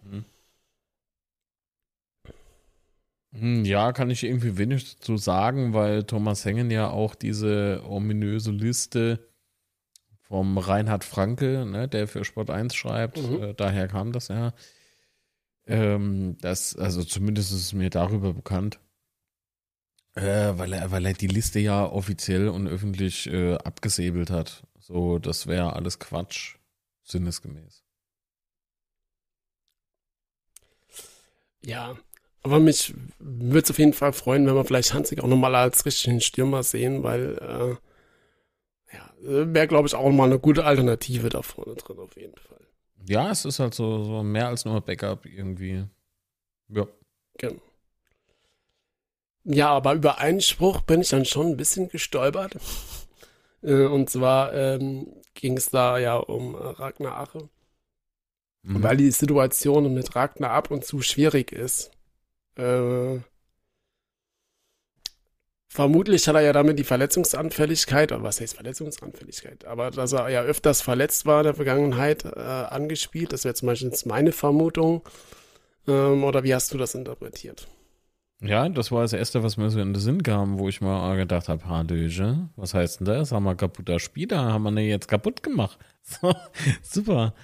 Hm, Ja, kann ich irgendwie wenig dazu sagen, weil Thomas Hengen ja auch diese ominöse Liste vom Reinhard Franke, ne, der für Sport 1 schreibt, Mhm. äh, daher kam das ja. Ähm, das, also zumindest ist es mir darüber bekannt, äh, weil, er, weil er die Liste ja offiziell und öffentlich äh, abgesäbelt hat. So, das wäre alles Quatsch, sinnesgemäß. Ja, aber mich würde es auf jeden Fall freuen, wenn wir vielleicht Hansig auch nochmal als richtigen Stürmer sehen, weil äh, wäre, glaube ich, auch mal eine gute Alternative da vorne drin, auf jeden Fall. Ja, es ist halt so, so mehr als nur Backup irgendwie. Ja. Genau. Ja, aber über einen Spruch bin ich dann schon ein bisschen gestolpert. Äh, und zwar ähm, ging es da ja um Ragnar Ache. Mhm. Weil die Situation mit Ragnar ab und zu schwierig ist. Äh, vermutlich hat er ja damit die Verletzungsanfälligkeit, oder was heißt Verletzungsanfälligkeit, aber dass er ja öfters verletzt war in der Vergangenheit äh, angespielt. Das wäre zum Beispiel meine Vermutung. Ähm, oder wie hast du das interpretiert? Ja, das war das Erste, was mir so in den Sinn kam, wo ich mal gedacht habe, Hallöche, was heißt denn das? Haben wir kaputter Spieler? Haben wir ne jetzt kaputt gemacht? So, super.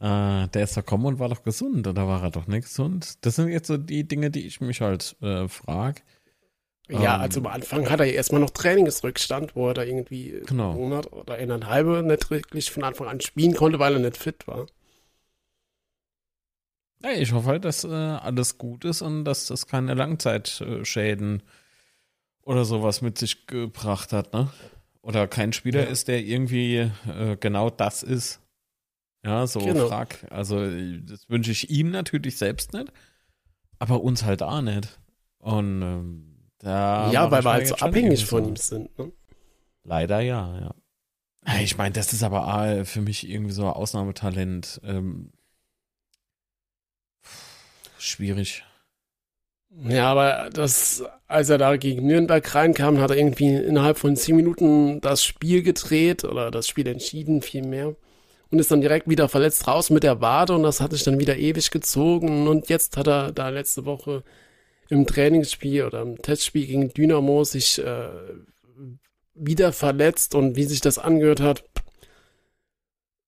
Äh, der ist da gekommen und war doch gesund, oder war er doch nicht gesund? Das sind jetzt so die Dinge, die ich mich halt äh, frage. Ja, ähm, also am Anfang hat er ja erstmal noch Trainingsrückstand, wo er da irgendwie genau. einen Monat oder eineinhalb nicht wirklich von Anfang an spielen konnte, weil er nicht fit war. Ja, ich hoffe halt, dass äh, alles gut ist und dass das keine Langzeitschäden oder sowas mit sich gebracht hat, ne? Oder kein Spieler ja. ist, der irgendwie äh, genau das ist. Ja, so genau. frag. Also, das wünsche ich ihm natürlich selbst nicht, aber uns halt auch nicht. Und ähm, da. Ja, weil wir halt so abhängig von ihm sind, ne? Leider ja, ja. Ich meine, das ist aber für mich irgendwie so ein Ausnahmetalent. Ähm, schwierig. Ja, aber das, als er da gegen Nürnberg reinkam, hat er irgendwie innerhalb von zehn Minuten das Spiel gedreht oder das Spiel entschieden, vielmehr. Und ist dann direkt wieder verletzt raus mit der Wade und das hat sich dann wieder ewig gezogen. Und jetzt hat er da letzte Woche im Trainingsspiel oder im Testspiel gegen Dynamo sich äh, wieder verletzt und wie sich das angehört hat,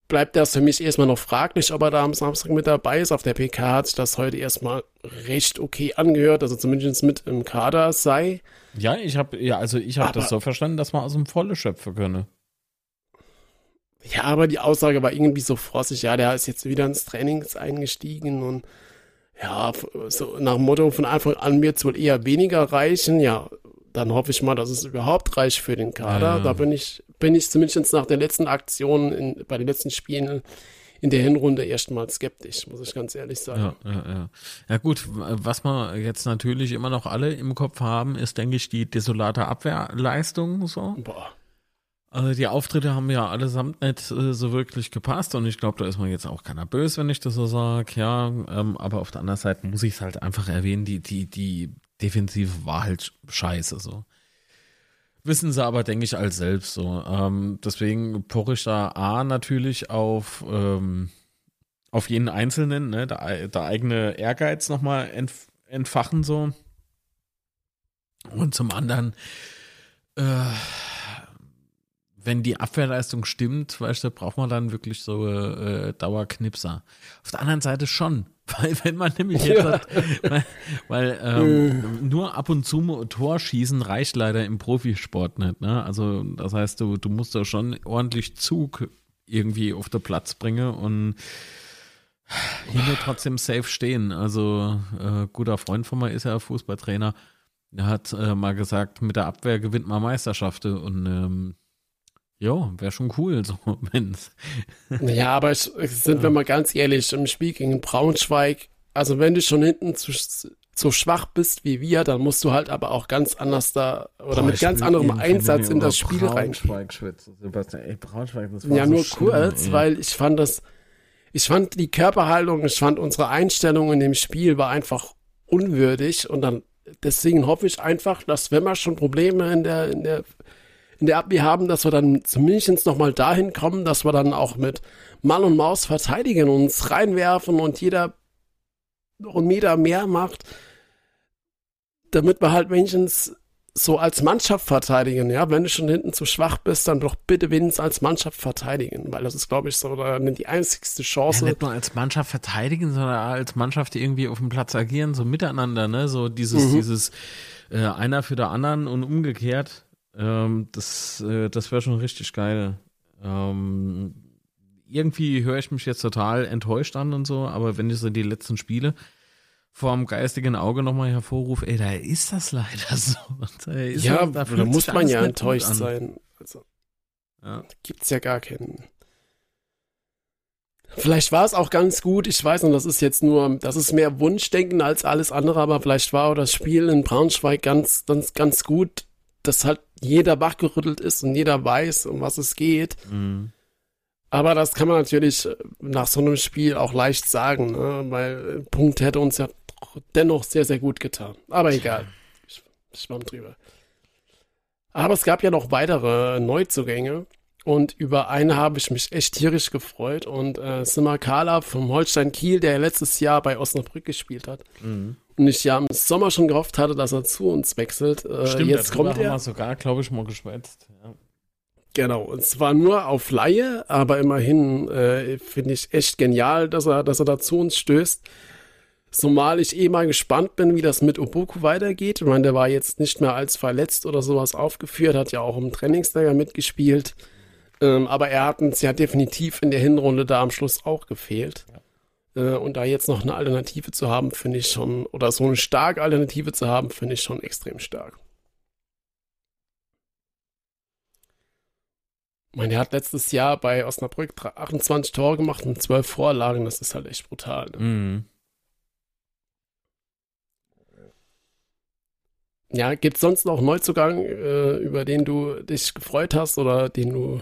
bleibt das für mich erstmal noch fraglich, ob er da am Samstag mit dabei ist. Auf der PK hat sich das heute erstmal recht okay angehört, also zumindest mit im Kader sei. Ja, ich habe ja, also ich habe das so verstanden, dass man aus dem Volle schöpfen könne. Ja, aber die Aussage war irgendwie so frostig, ja, der ist jetzt wieder ins Training eingestiegen und ja, so nach dem Motto von Anfang an wird es wohl eher weniger reichen. Ja, dann hoffe ich mal, dass es überhaupt reicht für den Kader. Ja. Da bin ich, bin ich zumindest nach der letzten Aktion in, bei den letzten Spielen in der Hinrunde erstmal skeptisch, muss ich ganz ehrlich sagen. Ja, ja, ja. ja gut, was wir jetzt natürlich immer noch alle im Kopf haben, ist, denke ich, die desolate Abwehrleistung so. Boah. Also die Auftritte haben ja allesamt nicht äh, so wirklich gepasst und ich glaube, da ist man jetzt auch keiner böse, wenn ich das so sage, ja. Ähm, aber auf der anderen Seite muss ich es halt einfach erwähnen, die, die, die Defensive war halt scheiße so. Wissen sie aber, denke ich, als selbst so. Ähm, deswegen poche ich da A natürlich auf, ähm, auf jeden Einzelnen, ne, der, der eigene Ehrgeiz nochmal entf entfachen so. Und zum anderen, äh, wenn die Abwehrleistung stimmt, weißt du, braucht man dann wirklich so äh, Dauerknipser. Auf der anderen Seite schon, weil wenn man nämlich jetzt ja. hat, weil, weil ähm, nur ab und zu Tor schießen reicht leider im Profisport nicht. Ne? Also das heißt, du, du musst da schon ordentlich Zug irgendwie auf den Platz bringen und hier trotzdem safe stehen. Also äh, guter Freund von mir ist ja Fußballtrainer. Der hat äh, mal gesagt, mit der Abwehr gewinnt man Meisterschaften und ähm, ja, wäre schon cool, so, wenn's. Ja, aber es, sind wir mal ganz ehrlich, im Spiel gegen Braunschweig, also wenn du schon hinten zu, so schwach bist wie wir, dann musst du halt aber auch ganz anders da oder Boah, mit ganz anderem Einsatz in das Spiel rein. Sebastian, ey, Braunschweig, das war Ja, so nur schlimm, kurz, ey. weil ich fand das, ich fand die Körperhaltung, ich fand unsere Einstellung in dem Spiel war einfach unwürdig und dann deswegen hoffe ich einfach, dass wenn wir schon Probleme in der, in der in der Abwehr haben, dass wir dann zumindest nochmal dahin kommen, dass wir dann auch mit Mann und Maus verteidigen, uns reinwerfen und jeder noch einen Meter mehr macht, damit wir halt wenigstens so als Mannschaft verteidigen, ja, wenn du schon hinten zu schwach bist, dann doch bitte wenigstens als Mannschaft verteidigen, weil das ist, glaube ich, so die einzigste Chance. Ja, nicht nur als Mannschaft verteidigen, sondern als Mannschaft irgendwie auf dem Platz agieren, so miteinander, ne, so dieses, mhm. dieses äh, einer für der anderen und umgekehrt. Ähm, das äh, das wäre schon richtig geil. Ähm, irgendwie höre ich mich jetzt total enttäuscht an und so, aber wenn ich so die letzten Spiele vor dem geistigen Auge nochmal hervorrufe, ey, da ist das leider so. Da ja, da, da muss man ja enttäuscht sein. Also, ja. gibt's ja gar keinen. Vielleicht war es auch ganz gut. Ich weiß nicht, das ist jetzt nur, das ist mehr Wunschdenken als alles andere, aber vielleicht war auch das Spiel in Braunschweig ganz, ganz, ganz gut, dass halt jeder wachgerüttelt ist und jeder weiß, um was es geht. Mhm. Aber das kann man natürlich nach so einem Spiel auch leicht sagen, ne? weil Punkt hätte uns ja dennoch sehr, sehr gut getan. Aber egal. Ich, schwamm drüber. Aber es gab ja noch weitere Neuzugänge. Und über eine habe ich mich echt tierisch gefreut. Und äh, Simmer Kala vom Holstein Kiel, der letztes Jahr bei Osnabrück gespielt hat. Mhm. Und ich ja im Sommer schon gehofft hatte, dass er zu uns wechselt. Äh, Stimmt, jetzt kommt haben er. wir sogar, glaube ich, mal geschwätzt. Ja. Genau, und zwar nur auf Laie, aber immerhin äh, finde ich echt genial, dass er, dass er da zu uns stößt. Zumal ich eh mal gespannt bin, wie das mit Obuku weitergeht. Ich meine, der war jetzt nicht mehr als verletzt oder sowas aufgeführt, hat ja auch im Trainingslager mitgespielt. Ähm, aber er hat uns ja definitiv in der Hinrunde da am Schluss auch gefehlt. Äh, und da jetzt noch eine Alternative zu haben, finde ich schon, oder so eine starke Alternative zu haben, finde ich schon extrem stark. Ich meine, er hat letztes Jahr bei Osnabrück 28 Tore gemacht und 12 Vorlagen. Das ist halt echt brutal. Ne? Mhm. Ja, gibt es sonst noch einen Neuzugang, äh, über den du dich gefreut hast oder den du.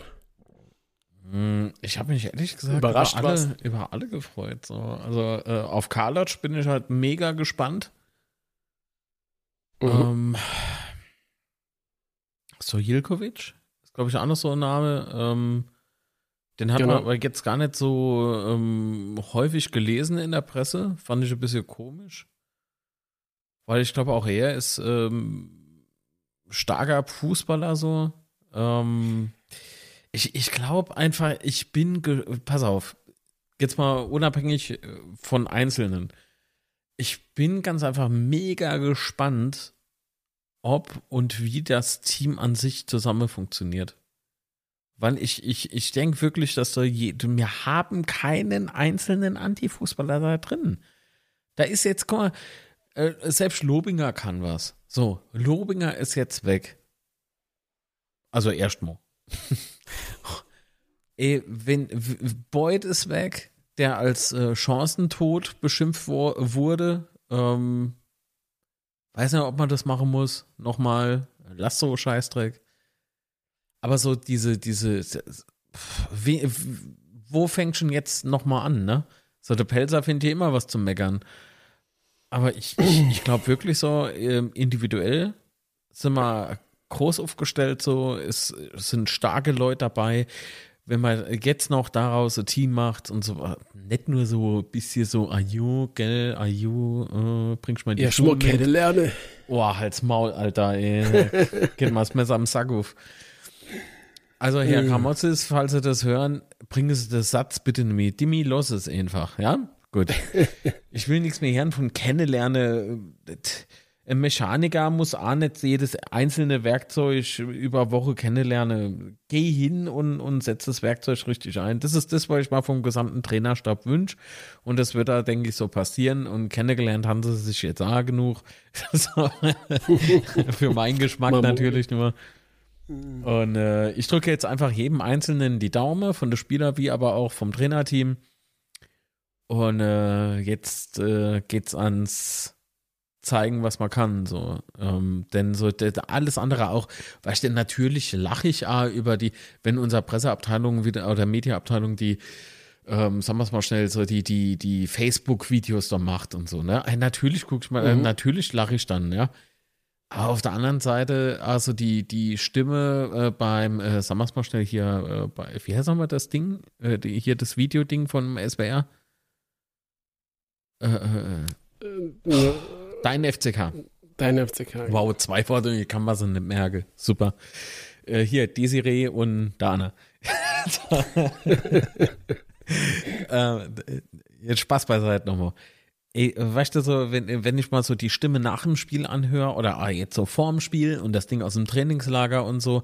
Mm, Ich habe mich ehrlich gesagt Überrascht über, alle, über alle gefreut. So. Also äh, auf Karlatsch bin ich halt mega gespannt. Mhm. Ähm, Sojilkovic ist, glaube ich, auch noch so ein Name. Ähm, den hat Genau. man aber jetzt gar nicht so ähm, häufig gelesen in der Presse. Fand ich ein bisschen komisch. Weil ich glaube, auch er ist ähm, starker Fußballer so. Ähm, ich ich glaube einfach, ich bin, pass auf, jetzt mal unabhängig äh, von Einzelnen. Ich bin ganz einfach mega gespannt, ob und wie das Team an sich zusammen funktioniert. Weil ich, ich, ich denke wirklich, dass da je, wir haben keinen einzelnen Antifußballer da drin. Da ist jetzt, guck mal, äh, selbst Lobinger kann was. So, Lobinger ist jetzt weg. Also erstmal. Ey, wenn Boyd ist weg, der als äh, Chancentod beschimpft wo, wurde, ähm, weiß nicht, ob man das machen muss. Nochmal, lass so Scheißdreck. Aber so diese, diese, wie, wo fängt schon jetzt nochmal an, ne? So, der Pelzer findet hier immer was zu meckern. Aber ich, ich, ich glaube wirklich so, ähm, individuell sind wir groß aufgestellt, so, es, es sind starke Leute dabei. Wenn man jetzt noch daraus ein Team macht und so, nicht nur so ein bisschen so, ajo, gell, ajo, äh, bringst mal die Ja, schon mal Schuhe mit. kennenlernen. Oh, halt's Maul, Alter, ey. Geht mal das Messer am Sack auf. Also, Herr Kamotzis, falls Sie das hören, bringen Sie den Satz bitte mit. Dimi, los es einfach, ja? Gut. Ich will nichts mehr hören von kennenlernen. Ein Mechaniker muss auch nicht jedes einzelne Werkzeug über Woche kennenlernen. Geh hin und, und setz das Werkzeug richtig ein. Das ist das, was ich mal vom gesamten Trainerstab wünsche. Und das wird da, denke ich, so passieren. Und kennengelernt haben sie sich jetzt auch genug. Für meinen Geschmack natürlich nur. Und äh, ich drücke jetzt einfach jedem Einzelnen die Daumen, von der Spieler wie aber auch vom Trainerteam. Und äh, jetzt äh, geht's ans zeigen, was man kann. So, ähm, denn so alles andere auch, weißt du, natürlich lache ich auch über die, wenn unsere Presseabteilung wieder oder Mediaabteilung die ähm, sagen wir es mal schnell, so die, die, die Facebook-Videos da macht und so, ne? Äh, Natürlich guck ich mal, äh, Mhm. natürlich lache ich dann, ja. Aber auf der anderen Seite, also die, die Stimme äh, beim, äh, sagen wir es mal schnell hier, äh, bei, wie heißt nochmal das Ding? Äh, die, hier das Videoding von SWR? Äh, äh, äh, Äh, dein FCK. Dein FCK. Wow, zwei Worte, ich kann was nicht merken. Super. Äh, hier, Desiree und Dana. äh, jetzt Spaß beiseite nochmal. Ey, weißt du so, wenn, wenn ich mal so die Stimme nach dem Spiel anhöre oder ah, jetzt so vorm Spiel und das Ding aus dem Trainingslager und so,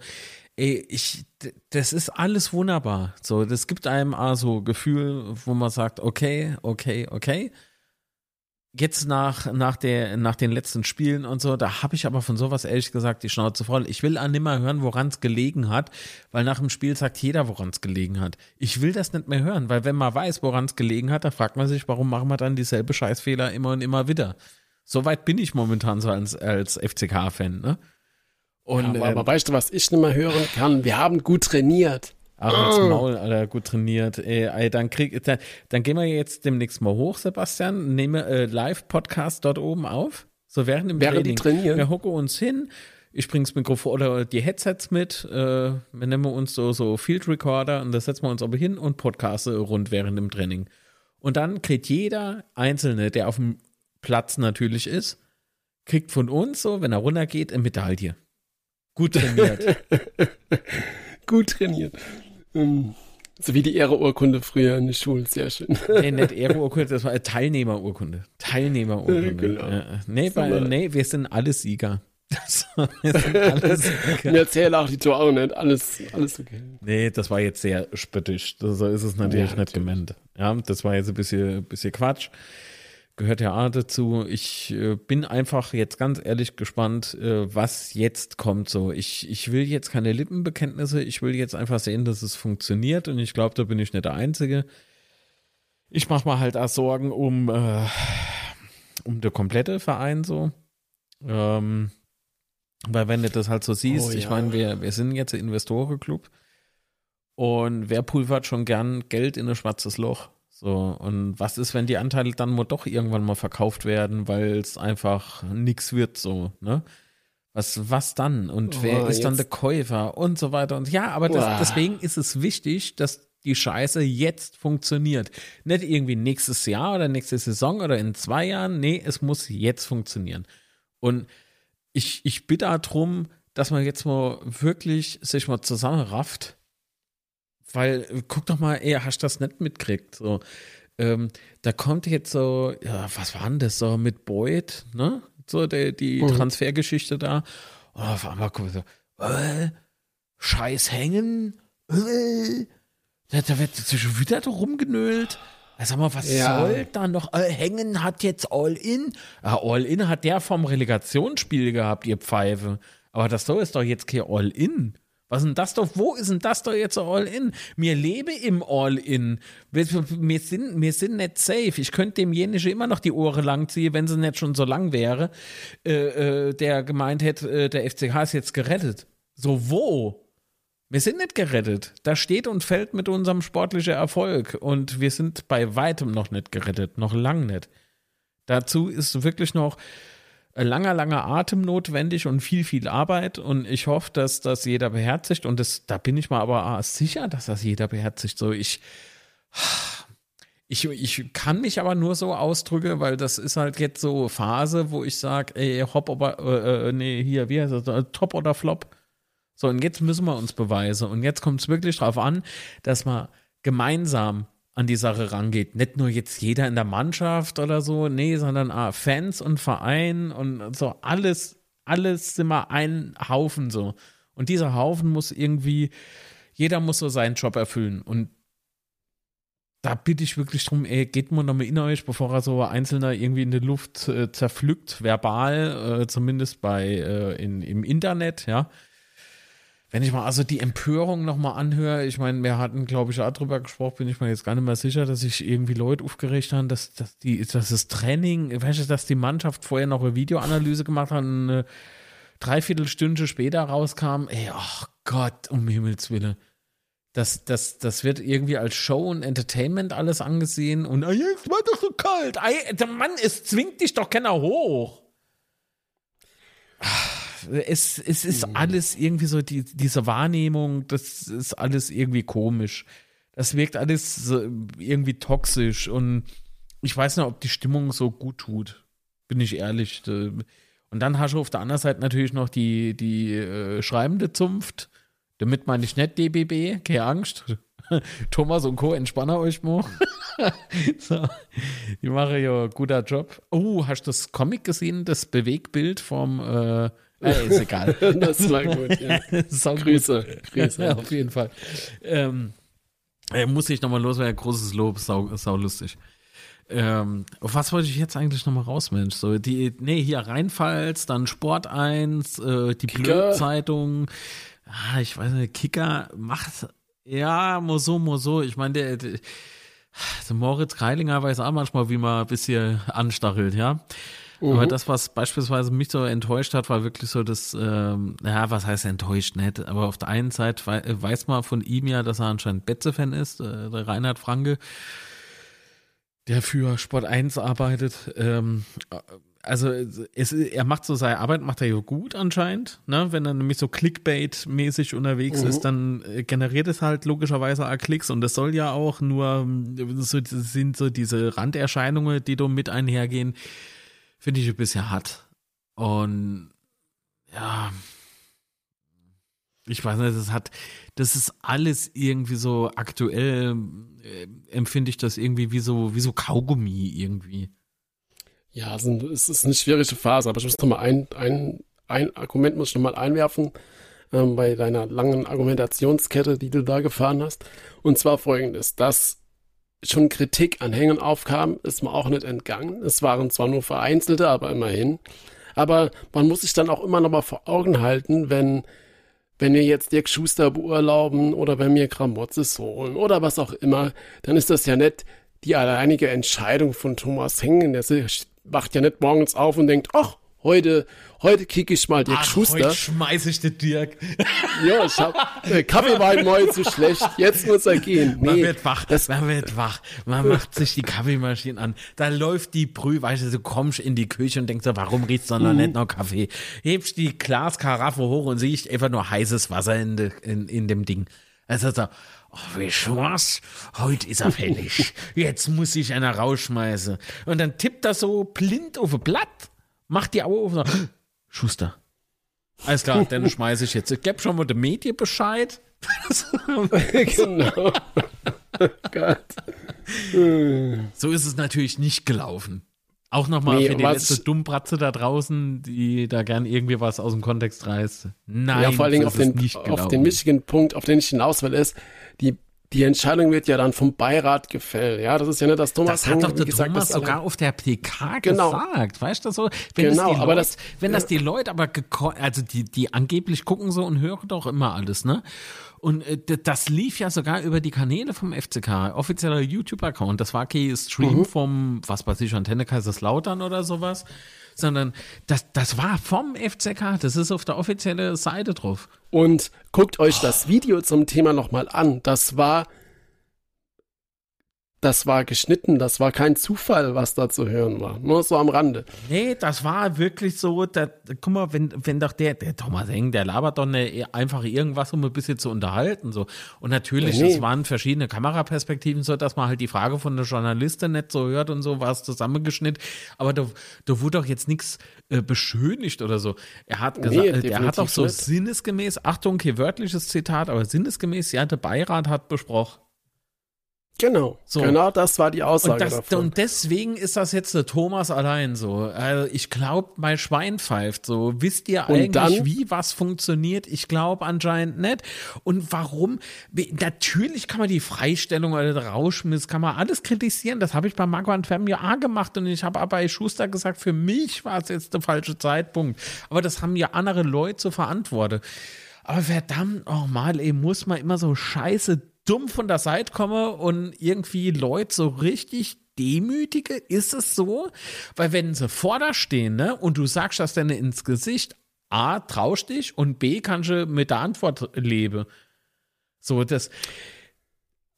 ey, ich, das ist alles wunderbar. So, das gibt einem ah, so Gefühl, wo man sagt, okay, okay, okay. Jetzt nach, nach, der, nach den letzten Spielen und so, da habe ich aber von sowas ehrlich gesagt die Schnauze voll. Ich will an nimmer hören, woran es gelegen hat, weil nach dem Spiel sagt jeder, woran es gelegen hat. Ich will das nicht mehr hören, weil wenn man weiß, woran es gelegen hat, dann fragt man sich, warum machen wir dann dieselbe Scheißfehler immer und immer wieder. So weit bin ich momentan so als, als FCK-Fan, ne? Und, ja, aber, ähm, aber weißt du, was ich nicht mehr hören kann? Wir haben gut trainiert. Ach, als ah. Maul, Alter, gut trainiert. Ey, ey, dann, krieg, dann, dann gehen wir jetzt demnächst mal hoch, Sebastian. Nehme äh, Live-Podcast dort oben auf. So während dem während Training. Die trainieren. Wir hocken uns hin. Ich bringe das Mikrofon oder die Headsets mit. Äh, wir nehmen uns so, so Field Recorder und da setzen wir uns aber hin und podcaste rund während dem Training. Und dann kriegt jeder Einzelne, der auf dem Platz natürlich ist, kriegt von uns so, wenn er runtergeht, eine Medaille. Gut trainiert. Gut trainiert. Ähm, so wie die Ehreurkunde früher in der Schule, sehr schön. Nee, nicht Ehreurkunde, das war Teilnehmerurkunde. Teilnehmerurkunde. Genau. Ja, nee, weil, nee, wir sind alle Sieger. wir sind alle Sieger. Und erzähl auch die Tore nicht, alles, alles okay. Nee, das war jetzt sehr spöttisch. So ist es natürlich ja, nicht gemeint. Ja, das war jetzt ein bisschen, bisschen Quatsch gehört ja auch dazu. Ich äh, bin einfach jetzt ganz ehrlich gespannt, äh, was jetzt kommt. So, ich, ich will jetzt keine Lippenbekenntnisse, ich will jetzt einfach sehen, dass es funktioniert und ich glaube, da bin ich nicht der Einzige. Ich mache mir halt auch Sorgen um, äh, um der komplette Verein so. Ähm, weil wenn du das halt so siehst, oh, ja. ich meine, wir, wir sind jetzt ein Investorenclub und wer pulvert schon gern Geld in ein schwarzes Loch? So, und was ist, wenn die Anteile dann mal doch irgendwann mal verkauft werden, weil es einfach nichts wird, so, ne? Was, was dann? Und oh, wer ist dann der Käufer und so weiter und ja, aber das, deswegen ist es wichtig, dass die Scheiße jetzt funktioniert. Nicht irgendwie nächstes Jahr oder nächste Saison oder in zwei Jahren. Nee, es muss jetzt funktionieren. Und ich, ich bitte darum, dass man jetzt mal wirklich sich mal zusammenrafft weil, guck doch mal, ey, hast du das nicht mitgekriegt? So, ähm, da kommt jetzt so, ja, was war denn das so mit Boyd, ne? So, der, die mhm. Transfergeschichte da. Und auf einmal kommt so, äh, Scheiß hängen, äh, da, da wird schon wieder da rumgenölt. Sag mal, was ja. soll da noch? Äh, hängen hat jetzt All-In. Ja, All-In hat der vom Relegationsspiel gehabt, ihr Pfeife. Aber das so ist doch jetzt kein All-In. Was ist denn das doch? Wo ist denn das doch jetzt All-In? Mir lebe im All-In. Wir, wir, sind, wir sind nicht safe. Ich könnte demjenigen immer noch die Ohren lang ziehen, wenn sie nicht schon so lang wäre, äh, äh, der gemeint hätte, äh, der FCK ist jetzt gerettet. So, wo? Wir sind nicht gerettet. Da steht und fällt mit unserem sportlichen Erfolg. Und wir sind bei weitem noch nicht gerettet. Noch lang nicht. Dazu ist wirklich noch langer, langer Atem notwendig und viel, viel Arbeit. Und ich hoffe, dass das jeder beherzigt. Und das, da bin ich mal aber ah, sicher, dass das jeder beherzigt. So, ich, ich, ich kann mich aber nur so ausdrücken, weil das ist halt jetzt so Phase, wo ich sage, ey, hopp, aber, äh, äh, nee, hier, wie heißt das, top oder flop. So, und jetzt müssen wir uns beweisen. Und jetzt kommt es wirklich darauf an, dass wir gemeinsam an die Sache rangeht. Nicht nur jetzt jeder in der Mannschaft oder so, nee, sondern ah, Fans und Verein und so alles, alles sind wir ein Haufen so. Und dieser Haufen muss irgendwie, jeder muss so seinen Job erfüllen. Und da bitte ich wirklich drum, ey, geht mal nochmal in euch, bevor er so Einzelner irgendwie in der Luft äh, zerpflückt, verbal, äh, zumindest bei äh, in, im Internet, ja wenn ich mal also die Empörung nochmal anhöre, ich meine, wir hatten, glaube ich, auch drüber gesprochen, bin ich mir jetzt gar nicht mehr sicher, dass sich irgendwie Leute aufgeregt haben, dass, dass, die, dass das Training, weißt du, dass die Mannschaft vorher noch eine Videoanalyse gemacht hat und eine Dreiviertelstunde später rauskam, ey, ach Gott, um Himmels Willen. Das, das, das wird irgendwie als Show und Entertainment alles angesehen und, ah, jetzt war doch so kalt. Ey, der Mann, es zwingt dich doch keiner hoch. Ach es, es ist mhm. alles irgendwie so, die, diese Wahrnehmung, das ist alles irgendwie komisch. Das wirkt alles so irgendwie toxisch und ich weiß nicht, ob die Stimmung so gut tut. Bin ich ehrlich. Und dann hast du auf der anderen Seite natürlich noch die, die äh, schreibende Zunft. Damit meine ich nicht DBB, keine Angst. Thomas und Co., entspanne euch mal. so, ich mache ja guter Job. Oh, hast du das Comic gesehen, das Bewegbild vom äh, äh, ist egal. das war gut, ja. Grüße. Grüße. Ja, auf jeden Fall. Ähm, äh, muss ich nochmal los, weil großes Lob, sau, sau lustig. Ähm, auf was wollte ich jetzt eigentlich nochmal raus, Mensch? So, die, nee, hier Rheinpfalz, dann Sport 1, äh, die Blödzeitung, ah, ich weiß nicht, Kicker macht, ja, Moso, Moso, ich meine, der, der, der Moritz Kreilinger weiß auch manchmal, wie man ein bisschen anstachelt, ja. Aber das, was beispielsweise mich so enttäuscht hat, war wirklich so das, ähm, ja, was heißt enttäuscht nicht, aber auf der einen Seite wei weiß man von ihm ja, dass er anscheinend Betze-Fan ist, äh, der Reinhard Franke, der für Sport 1 arbeitet. Ähm, also es, er macht so seine Arbeit, macht er ja gut anscheinend. Ne? Wenn er nämlich so Clickbait-mäßig unterwegs Mhm. ist, dann äh, generiert es halt logischerweise auch Klicks und das soll ja auch nur, so, das sind so diese Randerscheinungen, die da mit einhergehen, finde ich ein bisschen hart. Und ja, ich weiß nicht, das hat, das ist alles irgendwie so aktuell, äh, empfinde ich das irgendwie wie so, wie so Kaugummi irgendwie. Ja, es ist eine schwierige Phase, aber ich muss noch mal ein, ein, ein Argument muss ich noch mal einwerfen ähm, bei deiner langen Argumentationskette, die du da gefahren hast. Und zwar folgendes, dass schon Kritik an Hängen aufkam, ist mir auch nicht entgangen. Es waren zwar nur vereinzelte, aber immerhin. Aber man muss sich dann auch immer noch mal vor Augen halten, wenn wenn wir jetzt Dirk Schuster beurlauben oder wenn wir Gramotzes holen oder was auch immer, dann ist das ja nicht die alleinige Entscheidung von Thomas Hengen. Der wacht ja nicht morgens auf und denkt, ach, heute, heute kicke ich mal Dirk Schuster. heute schmeiß ich den Dirk. Ja, ich hab, der Kaffee war heute mal zu schlecht, jetzt muss er gehen. Man Nee, wird wach, das, man wird wach. Man macht sich die Kaffeemaschine an. Da läuft die Brühe, weißt du, du kommst in die Küche und denkst so, warum riecht's doch noch Mhm. nicht noch Kaffee? Hebst die Glaskaraffe hoch und siehst einfach nur heißes Wasser in, de, in, in dem Ding. Also so, oh, weißt du was? Heute ist er fällig. Jetzt muss ich einer rausschmeißen. Und dann tippt er so blind auf ein Blatt, macht die Augen auf und sagt, Schuster. Alles klar, dann schmeiße ich jetzt. Ich gebe schon mal dem Medien Bescheid. genau. Gott. So ist es natürlich nicht gelaufen. Auch nochmal Nee, für die letzte Dummbratze da draußen, die da gern irgendwie was aus dem Kontext reißt. Nein, ja, vor allen Dingen auf den, nicht auf den wichtigen Punkt, auf den ich hinaus will, ist, die, die Entscheidung wird ja dann vom Beirat gefällt. Ja, das ist ja nicht, dass Thomas das hat doch der gesagt, Thomas das sogar auf der PK Genau. gesagt. Weißt du so? Wenn Genau, das die Leute, aber das- wenn das die Leute aber also die, die angeblich gucken so und hören doch immer alles, ne? Und äh, das lief ja sogar über die Kanäle vom FCK, offizieller YouTube-Account. Das war kein Stream Mhm. vom, was weiß ich, Antenne Kaiserslautern oder sowas, sondern das, das war vom FCK. Das ist auf der offiziellen Seite drauf. Und guckt euch das Video zum Thema nochmal an. Das war, das war geschnitten, das war kein Zufall, was da zu hören war. Nur so am Rande. Nee, das war wirklich so, da, guck mal, wenn, wenn doch der, der Thomas Eng, der labert doch ne, einfach irgendwas, um ein bisschen zu unterhalten, so. Und natürlich, Nee, es waren verschiedene Kameraperspektiven, so dass man halt die Frage von der Journalistin nicht so hört und so, war es zusammengeschnitten. Aber da, da wurde doch jetzt nichts äh, beschönigt oder so. Er hat gesagt, Nee, äh, der hat doch definitiv so nicht. sinnesgemäß, Achtung, hier wörtliches Zitat, aber sinnesgemäß, ja, der Beirat hat besprochen. Genau. So. Genau das war die Und, Aussage das, davon. und deswegen ist das jetzt der Thomas allein so. Also ich glaube, mein Schwein pfeift so. Wisst ihr Und eigentlich, dann- wie was funktioniert? Ich glaube anscheinend nicht. Und warum? Natürlich kann man die Freistellung oder den Rauschmiss, kann man alles kritisieren. Das habe ich bei Marco Antwerpen ja auch gemacht. Und ich habe aber bei Schuster gesagt, für mich war es jetzt der falsche Zeitpunkt. Aber das haben ja andere Leute zu verantworten. Aber verdammt nochmal, ey, muss man immer so scheiße dumm von der Seite kommen und irgendwie Leute so richtig demütige? Ist es so? Weil wenn sie vor da stehen, ne, und du sagst das dann ins Gesicht, A, traust dich und B, kannst du mit der Antwort leben. So, das,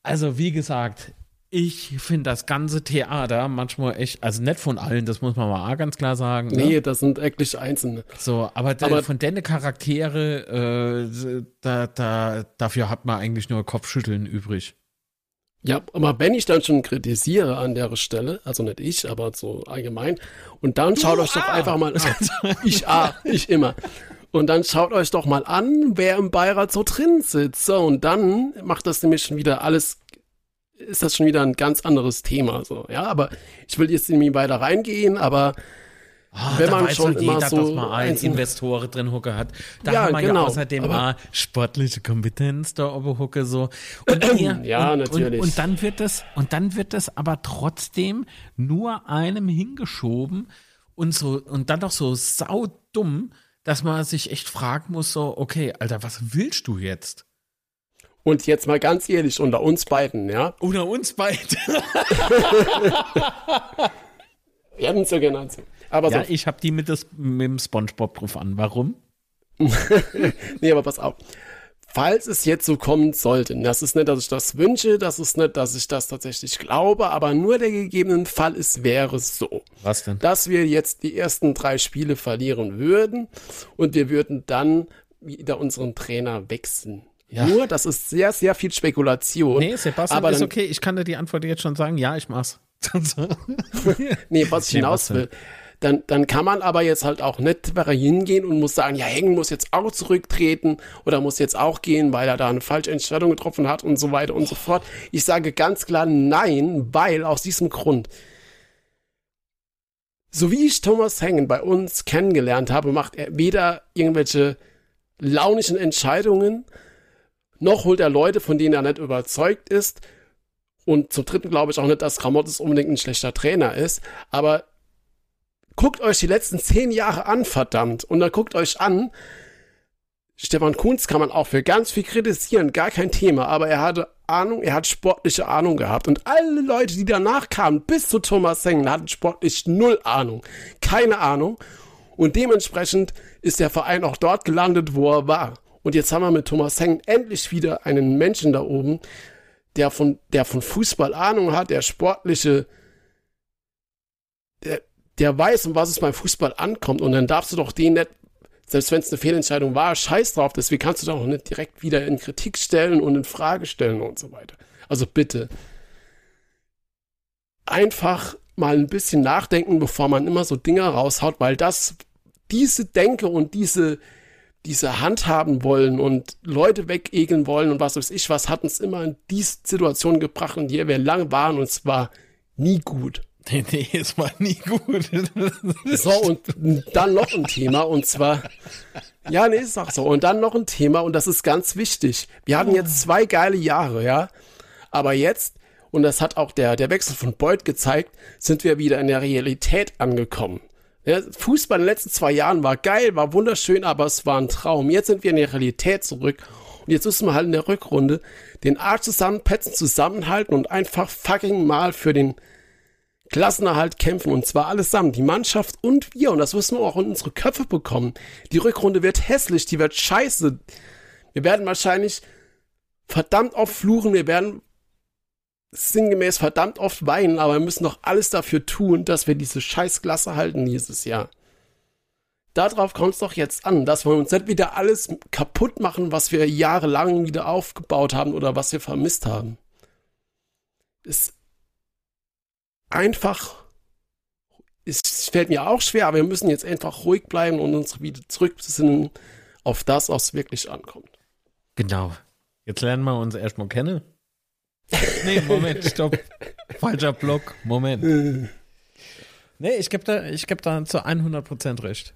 also wie gesagt, ich finde das ganze Theater manchmal echt, also nicht von allen, das muss man mal auch ganz klar sagen. ne? nee, das sind wirklich Einzelne. So, aber, de- Aber- von deine Charaktere, äh, da, da, dafür hat man eigentlich nur Kopfschütteln übrig. Ja, aber wenn ich dann schon kritisiere an der Stelle, also nicht ich, aber so allgemein, und dann schaut euch doch einfach mal an. Ich ah, ich immer. Und dann schaut euch doch mal an, wer im Beirat so drin sitzt. So, und dann macht das nämlich schon wieder alles, ist das schon wieder ein ganz anderes Thema. So, ja, aber ich will jetzt irgendwie weiter reingehen, aber Oh, wenn man schon immer jeder, so dass man einen Investoren drin hucke hat. Da Ja, haben wir genau, ja außerdem auch sportliche Kompetenz da oben hucke so. Und ihr, Ja, und, natürlich. Und, und dann wird das, und dann wird das aber trotzdem nur einem hingeschoben und so, und dann doch so saudumm, dass man sich echt fragen muss, so, okay, Alter, was willst du jetzt? Und jetzt mal ganz ehrlich, unter uns beiden, ja, Unter uns beide. wir haben uns ja genannt. so. Aber Ja, so, ich habe die mit, das, mit dem Spongebob-Proof an. Warum? nee, aber pass auf. Falls es jetzt so kommen sollte, das ist nicht, dass ich das wünsche, das ist nicht, dass ich das tatsächlich glaube, aber nur der gegebenen Fall, es wäre so. Was denn? dass wir jetzt die ersten drei Spiele verlieren würden und wir würden dann wieder unseren Trainer wechseln. Ja. Nur, das ist sehr, sehr viel Spekulation. Nee, Sebastian, aber ist dann, okay. Ich kann dir die Antwort jetzt schon sagen. Ja, ich mach's. Nee, was ich hinaus will. Dann, dann kann man aber jetzt halt auch nicht hingehen und muss sagen, ja, Hengen muss jetzt auch zurücktreten oder muss jetzt auch gehen, weil er da eine falsche Entscheidung getroffen hat und so weiter und so fort. Ich sage ganz klar nein, weil aus diesem Grund. So wie ich Thomas Hengen bei uns kennengelernt habe, macht er weder irgendwelche launischen Entscheidungen, noch holt er Leute, von denen er nicht überzeugt ist. Und zum dritten glaube ich auch nicht, dass Ramottes unbedingt ein schlechter Trainer ist. Aber guckt euch die letzten zehn Jahre an, verdammt. Und dann guckt euch an, Stefan Kunz kann man auch für ganz viel kritisieren, gar kein Thema. Aber er hatte Ahnung, er hat sportliche Ahnung gehabt. Und alle Leute, die danach kamen, bis zu Thomas Hengen, hatten sportlich null Ahnung. Keine Ahnung. Und dementsprechend ist der Verein auch dort gelandet, wo er war. Und jetzt haben wir mit Thomas Hengen endlich wieder einen Menschen da oben, der von, der von Fußball Ahnung hat, der sportliche, der, der weiß, um was es beim Fußball ankommt. Und dann darfst du doch den nicht, selbst wenn es eine Fehlentscheidung war, scheiß drauf, deswegen kannst du doch nicht direkt wieder in Kritik stellen und in Frage stellen und so weiter. Also bitte. Einfach mal ein bisschen nachdenken, bevor man immer so Dinger raushaut, weil das, diese Denke und diese, diese Handhaben wollen und Leute wegegeln wollen und was weiß ich was, hat uns immer in diese Situation gebracht, in der wir lang waren und zwar nie gut. Nee, nee, es war nie gut. So, und dann noch ein Thema und zwar, ja, nee, ist auch so. Und dann noch ein Thema und das ist ganz wichtig. Wir hatten jetzt zwei geile Jahre, ja, aber jetzt, und das hat auch der, der Wechsel von Beuth gezeigt, sind wir wieder in der Realität angekommen. Ja, Fußball in den letzten zwei Jahren war geil, war wunderschön, aber es war ein Traum. Jetzt sind wir in der Realität zurück. Und jetzt müssen wir halt in der Rückrunde den Arsch zusammenpetzen, zusammenhalten und einfach fucking mal für den Klassenerhalt kämpfen. Und zwar allesamt, die Mannschaft und wir. Und das müssen wir auch in unsere Köpfe bekommen. Die Rückrunde wird hässlich, die wird scheiße. Wir werden wahrscheinlich verdammt oft fluchen, wir werden sinngemäß verdammt oft weinen, aber wir müssen doch alles dafür tun, dass wir diese Scheißklasse halten dieses Jahr. Darauf kommt es doch jetzt an, dass wir uns nicht wieder alles kaputt machen, was wir jahrelang wieder aufgebaut haben oder was wir vermisst haben. Es einfach, es fällt mir auch schwer, aber wir müssen jetzt einfach ruhig bleiben und uns wieder zurückbesinnen auf das, was wirklich ankommt. Genau. Jetzt lernen wir uns erstmal kennen. Nee, Moment, stopp. Falscher Block. Moment. Nee, ich gebe da, ich geb da zu 100% recht.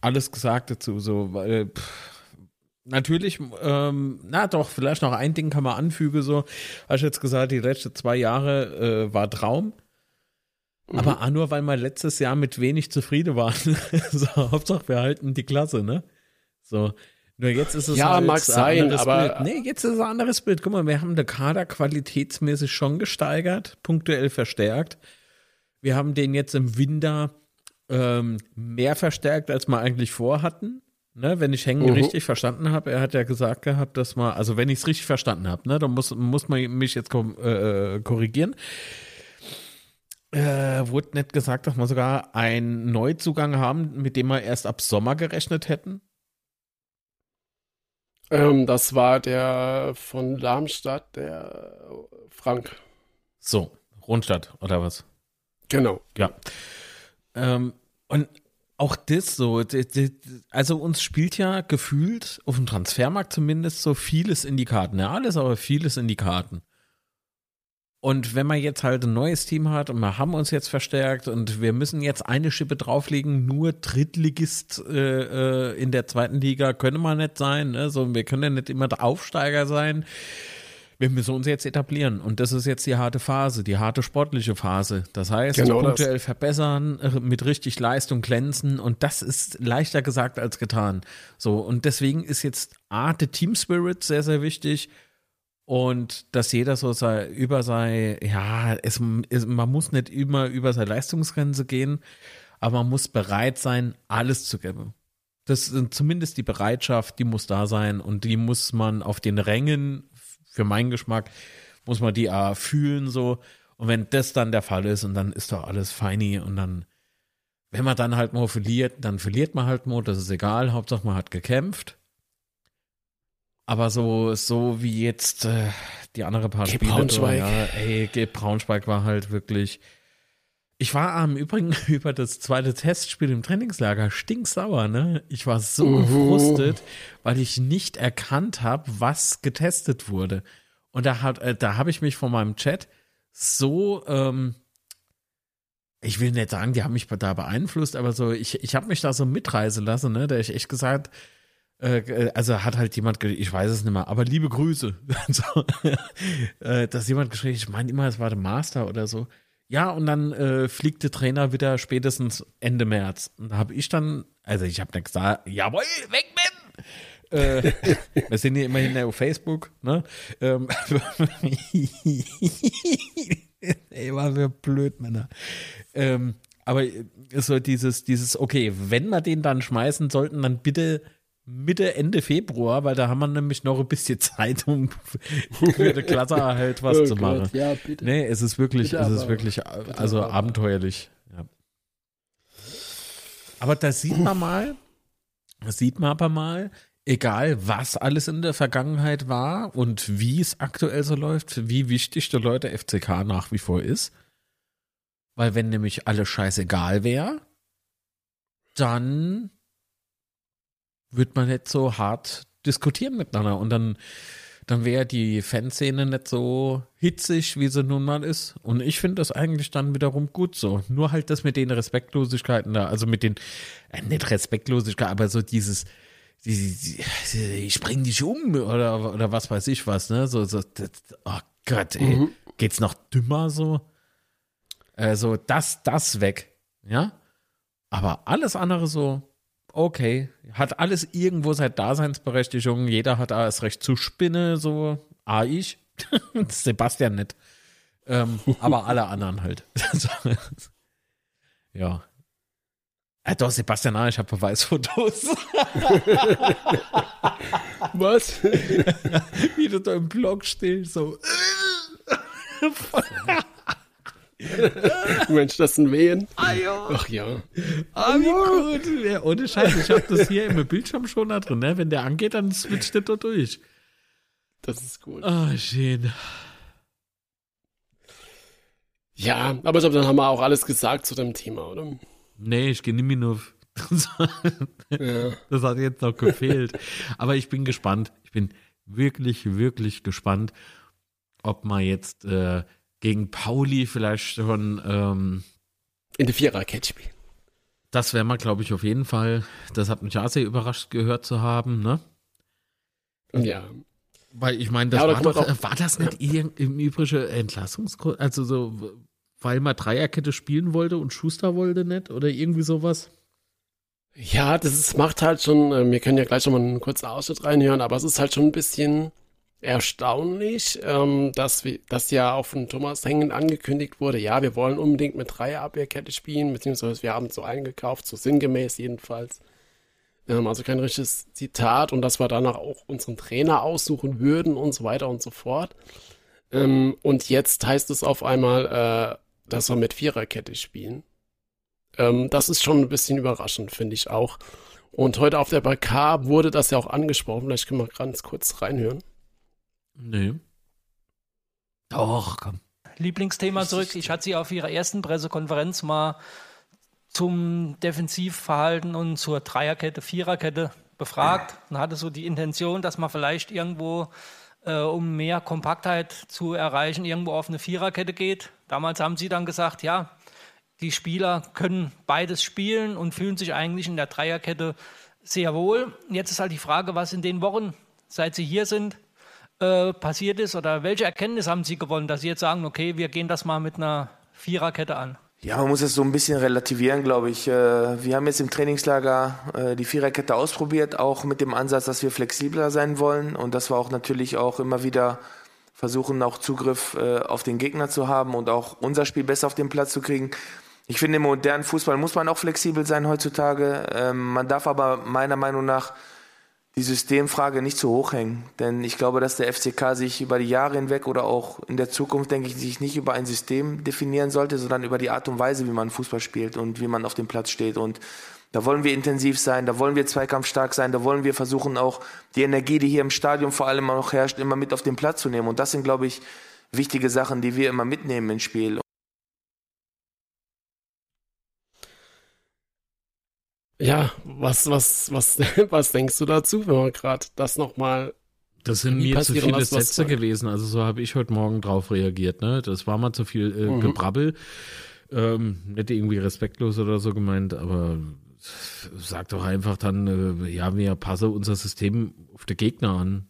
Alles gesagt dazu, so, weil, pff, natürlich, ähm, na doch, vielleicht noch ein Ding kann man anfügen, so, hast du jetzt gesagt, die letzten zwei Jahre äh, war Traum. Aber auch nur, weil wir letztes Jahr mit wenig zufrieden waren. so, Hauptsache, wir halten die Klasse, ne? So. Nur jetzt ist es Ja, halt mag ein sein, anderes aber- Bild. Nee, jetzt ist es ein anderes Bild. Guck mal, wir haben den Kader qualitätsmäßig schon gesteigert, punktuell verstärkt. Wir haben den jetzt im Winter ähm, mehr verstärkt, als wir eigentlich vorhatten. Ne, wenn ich Hengen Mhm. richtig verstanden habe, er hat ja gesagt gehabt, dass man, also wenn ich es richtig verstanden habe, ne, dann muss, muss man mich jetzt kom- äh, korrigieren. Äh, wurde nicht gesagt, dass wir sogar einen Neuzugang haben, mit dem wir erst ab Sommer gerechnet hätten? Ähm, das war der von Darmstadt, der Frank. So, Rundstadt oder was? Genau. Ja. Ähm, und auch das so, also uns spielt ja gefühlt, auf dem Transfermarkt zumindest, so vieles in die Karten. Ja, alles, aber vieles in die Karten. Und wenn man jetzt halt ein neues Team hat und wir haben uns jetzt verstärkt und wir müssen jetzt eine Schippe drauflegen, nur Drittligist äh, äh, in der zweiten Liga können wir nicht sein. Ne? So, wir können ja nicht immer der Aufsteiger sein. Wir müssen uns jetzt etablieren und das ist jetzt die harte Phase, die harte sportliche Phase. Das heißt, Genau das. punktuell verbessern, äh, mit richtig Leistung glänzen und das ist leichter gesagt als getan. So und deswegen ist jetzt A, der Team Spirit sehr, sehr wichtig und dass jeder so sei, über sei, ja, es, es, man muss nicht immer über seine Leistungsgrenze gehen, aber man muss bereit sein, alles zu geben. Das ist zumindest die Bereitschaft, die muss da sein und die muss man auf den Rängen, für meinen Geschmack, muss man die äh, fühlen so. Und wenn das dann der Fall ist und dann ist doch alles feini und dann, wenn man dann halt mal verliert, dann verliert man halt mal, das ist egal, Hauptsache man hat gekämpft. Aber so, so wie jetzt äh, die andere paar Geh Spiele, Braunschweig. Ja, ey, Geh Braunschweig war halt wirklich. Ich war am Übrigen über das zweite Testspiel im Trainingslager stinksauer, ne? Ich war so Mhm. gefrustet, weil ich nicht erkannt habe, was getestet wurde. Und da hat, äh, da habe ich mich von meinem Chat so, ähm, ich will nicht sagen, die haben mich da beeinflusst, aber so, ich, ich habe mich da so mitreisen lassen, ne? Da ich echt gesagt, äh, also hat halt jemand, ich weiß es nicht mehr, aber liebe Grüße. so, äh, dass jemand geschrieben, ich meine immer, es war der Master oder so. Ja, und dann äh, fliegt der Trainer wieder spätestens Ende März. Und da habe ich dann, also ich habe nicht gesagt, jawohl, weg mit! Äh, wir sind hier immerhin auf Facebook, ne? Ähm, Ey, war wir blöd, Männer. Ähm, aber so dieses, dieses, okay, wenn wir den dann schmeißen sollten, dann bitte Mitte, Ende Februar, weil da haben wir nämlich noch ein bisschen Zeit, um für die Klasse halt was Oh zu Gott, machen. Ja, bitte. Nee, es ist wirklich, Bitte es ist aber. wirklich, also aber. abenteuerlich. Ja. Aber da sieht man mal, da sieht man aber mal, egal was alles in der Vergangenheit war und wie es aktuell so läuft, wie wichtig der Leute FCK nach wie vor ist. Weil wenn nämlich alles scheißegal wäre, dann wird man nicht so hart diskutieren miteinander und dann dann wäre die Fanszene nicht so hitzig, wie sie nun mal ist. Und ich finde das eigentlich dann wiederum gut so. Nur halt das mit den Respektlosigkeiten da, also mit den, äh, nicht Respektlosigkeit, aber so dieses, die, die, die, ich bring dich um oder, oder was weiß ich was, ne? So, so, das, oh Gott, ey, geht's noch dümmer so? Also das, das weg, ja? Aber alles andere so, okay, hat alles irgendwo seine Daseinsberechtigung. Jeder hat das Recht zu spinnen, so, ah, ich. Sebastian nicht. Ähm, aber alle anderen halt. Ja. Äh, doch, Sebastian, ah, ich habe Beweisfotos. Was? Wie du da im Blog stehst, so. Mensch, das sind Wehen. Ah, ja. Ach ja. Ah, wie gut. Ja, ohne Scheiß, ich habe das hier im Bildschirm schon da drin, ne? Wenn der angeht, dann switcht der da durch. Das ist gut. Ah, schön. Ja, aber ich glaube, dann haben wir auch alles gesagt zu dem Thema, oder? Nee, ich gehe nicht mehr nur. Ja. Das hat jetzt noch gefehlt. Aber ich bin gespannt. Ich bin wirklich, wirklich gespannt, ob man jetzt äh, gegen Pauli vielleicht schon, ähm, In der Vierer-Catch spielen. das wäre mal, glaube ich, auf jeden Fall. Das hat mich auch sehr überrascht gehört zu haben, ne? Ja. Weil ich meine, das Ja, war doch, äh, war das nicht irgend- im übrigen Entlassungsgrund, also so, weil man Dreierkette spielen wollte und Schuster wollte nicht oder irgendwie sowas? Ja, das ist, macht halt schon, äh, wir können ja gleich nochmal einen kurzen Ausschnitt reinhören, aber es ist halt schon ein bisschen erstaunlich, ähm, dass dass ja auch von Thomas Hengen angekündigt wurde, ja, wir wollen unbedingt mit Dreierabwehrkette spielen, beziehungsweise wir haben es so eingekauft, so sinngemäß jedenfalls. Ähm, also kein richtiges Zitat und dass wir danach auch unseren Trainer aussuchen würden und so weiter und so fort. Ähm, und jetzt heißt es auf einmal, äh, dass wir mit Viererkette spielen. Ähm, das ist schon ein bisschen überraschend, finde ich auch. Und heute auf der BK wurde das ja auch angesprochen. Vielleicht können wir ganz kurz reinhören. Nee. Doch, komm. Lieblingsthema zurück. Ich hatte sie auf ihrer ersten Pressekonferenz mal zum Defensivverhalten und zur Dreierkette, Viererkette befragt und hatte so die Intention, dass man vielleicht irgendwo äh, um mehr Kompaktheit zu erreichen, irgendwo auf eine Viererkette geht. Damals haben sie dann gesagt, ja, die Spieler können beides spielen und fühlen sich eigentlich in der Dreierkette sehr wohl. Jetzt ist halt die Frage, was in den Wochen, seit sie hier sind, äh, passiert ist oder welche Erkenntnis haben sie gewonnen, dass sie jetzt sagen, okay, wir gehen das mal mit einer Viererkette an? Ja, man muss es so ein bisschen relativieren, glaube ich. Äh, wir haben jetzt im Trainingslager äh, die Viererkette ausprobiert, auch mit dem Ansatz, dass wir flexibler sein wollen und dass wir auch natürlich auch immer wieder versuchen, auch Zugriff auf den Gegner zu haben und auch unser Spiel besser auf den Platz zu kriegen. Ich finde, im modernen Fußball muss man auch flexibel sein heutzutage. Ähm, man darf aber meiner Meinung nach die Systemfrage nicht zu hoch hängen. Denn ich glaube, dass der FCK sich über die Jahre hinweg oder auch in der Zukunft, denke ich, sich nicht über ein System definieren sollte, sondern über die Art und Weise, wie man Fußball spielt und wie man auf dem Platz steht. Und da wollen wir intensiv sein, da wollen wir zweikampfstark sein, da wollen wir versuchen auch die Energie, die hier im Stadion vor allem noch herrscht, immer mit auf den Platz zu nehmen. Und das sind, glaube ich, wichtige Sachen, die wir immer mitnehmen ins Spiel. Ja, was, was, was, was denkst du dazu, wenn man gerade das nochmal. Das sind mir zu viele lässt, Sätze gewesen, also so habe ich heute Morgen drauf reagiert, ne? Das war mal zu viel äh, mhm. Gebrabbel. Ähm, nicht irgendwie respektlos oder so gemeint, aber sag doch einfach dann, äh, ja, wir passen unser System auf den Gegner an.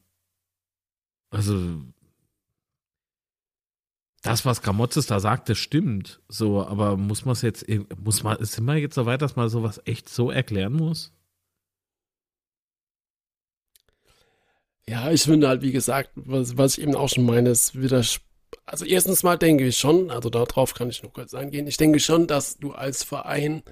Also das, was Gramotzes da sagt, das stimmt. So, aber muss man es jetzt, muss man, sind wir jetzt so weit, dass man sowas echt so erklären muss? Ja, ich finde halt, wie gesagt, was, was ich eben auch schon meine, ist wieder, also erstens mal denke ich schon, also darauf kann ich noch kurz eingehen, ich denke schon, dass du als Verein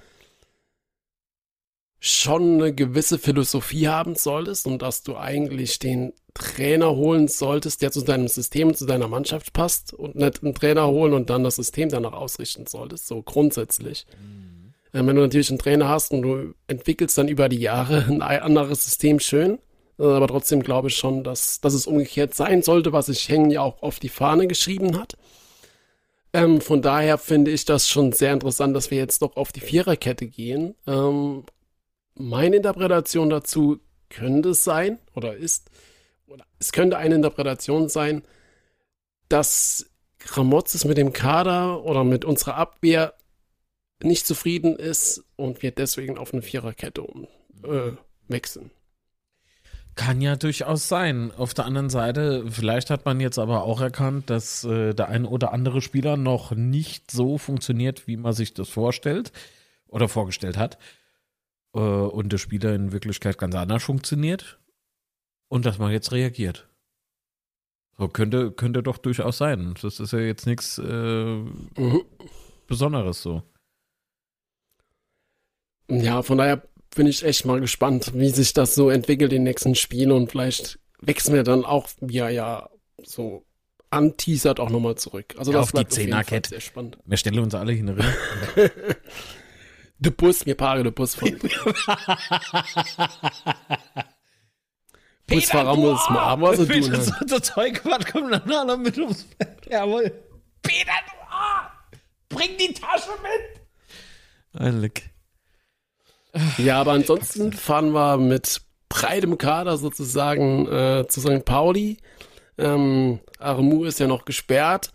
schon eine gewisse Philosophie haben solltest und dass du eigentlich den Trainer holen solltest, der zu deinem System, zu deiner Mannschaft passt und nicht einen Trainer holen und dann das System danach ausrichten solltest, so grundsätzlich. Mhm. Äh, wenn du natürlich einen Trainer hast und du entwickelst dann über die Jahre ein anderes System schön, äh, aber trotzdem glaube ich schon, dass, dass es umgekehrt sein sollte, was sich Hängen ja auch auf die Fahne geschrieben hat. Ähm, von daher finde ich das schon sehr interessant, dass wir jetzt doch auf die Viererkette gehen. Ähm, meine Interpretation dazu könnte es sein oder ist, oder es könnte eine Interpretation sein, dass Kramotzes mit dem Kader oder mit unserer Abwehr nicht zufrieden ist und wir deswegen auf eine Viererkette um, äh, wechseln. Kann ja durchaus sein. Auf der anderen Seite, vielleicht hat man jetzt aber auch erkannt, dass äh, der ein oder andere Spieler noch nicht so funktioniert, wie man sich das vorstellt oder vorgestellt hat äh, und der Spieler in Wirklichkeit ganz anders funktioniert und dass man jetzt reagiert. So könnte, könnte doch durchaus sein. Das ist ja jetzt nichts äh. Besonderes so. Ja, von daher bin ich echt mal gespannt, wie sich das so entwickelt in den nächsten Spielen und vielleicht wechseln wir dann auch, er ja so anteasert, auch nochmal zurück. Also ja, das auf die Zehnerkette. Sehr spannend. Wir stellen uns alle hin. De Bus, mir pare de Bus von. Busfahrer muss mal haben, was er tun Das, das Zeug, was kommt dann mit ums Feld? Jawohl. Peter, du Bring die Tasche mit! Ein Leck. Ja, aber ansonsten fahren wir mit breitem Kader sozusagen äh, zu St. Pauli. Ähm, Aremu ist ja noch gesperrt.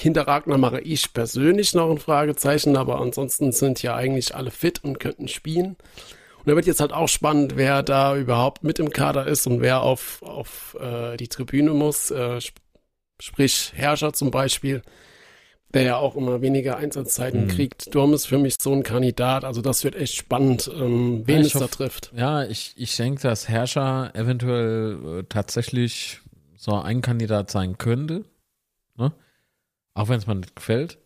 Hinter Ragnar mache ich persönlich noch ein Fragezeichen, aber ansonsten sind ja eigentlich alle fit und könnten spielen. Und da wird jetzt halt auch spannend, wer da überhaupt mit im Kader ist und wer auf, auf äh, die Tribüne muss. Äh, sp sprich Herrscher zum Beispiel, der ja auch immer weniger Einsatzzeiten mhm. kriegt. Durm ist für mich so ein Kandidat. Also das wird echt spannend, ähm, wen ja, es hoffe, da trifft. Ja, ich, ich denke, dass Herrscher eventuell äh, tatsächlich so ein Kandidat sein könnte. Ne? Auch wenn es mir nicht gefällt.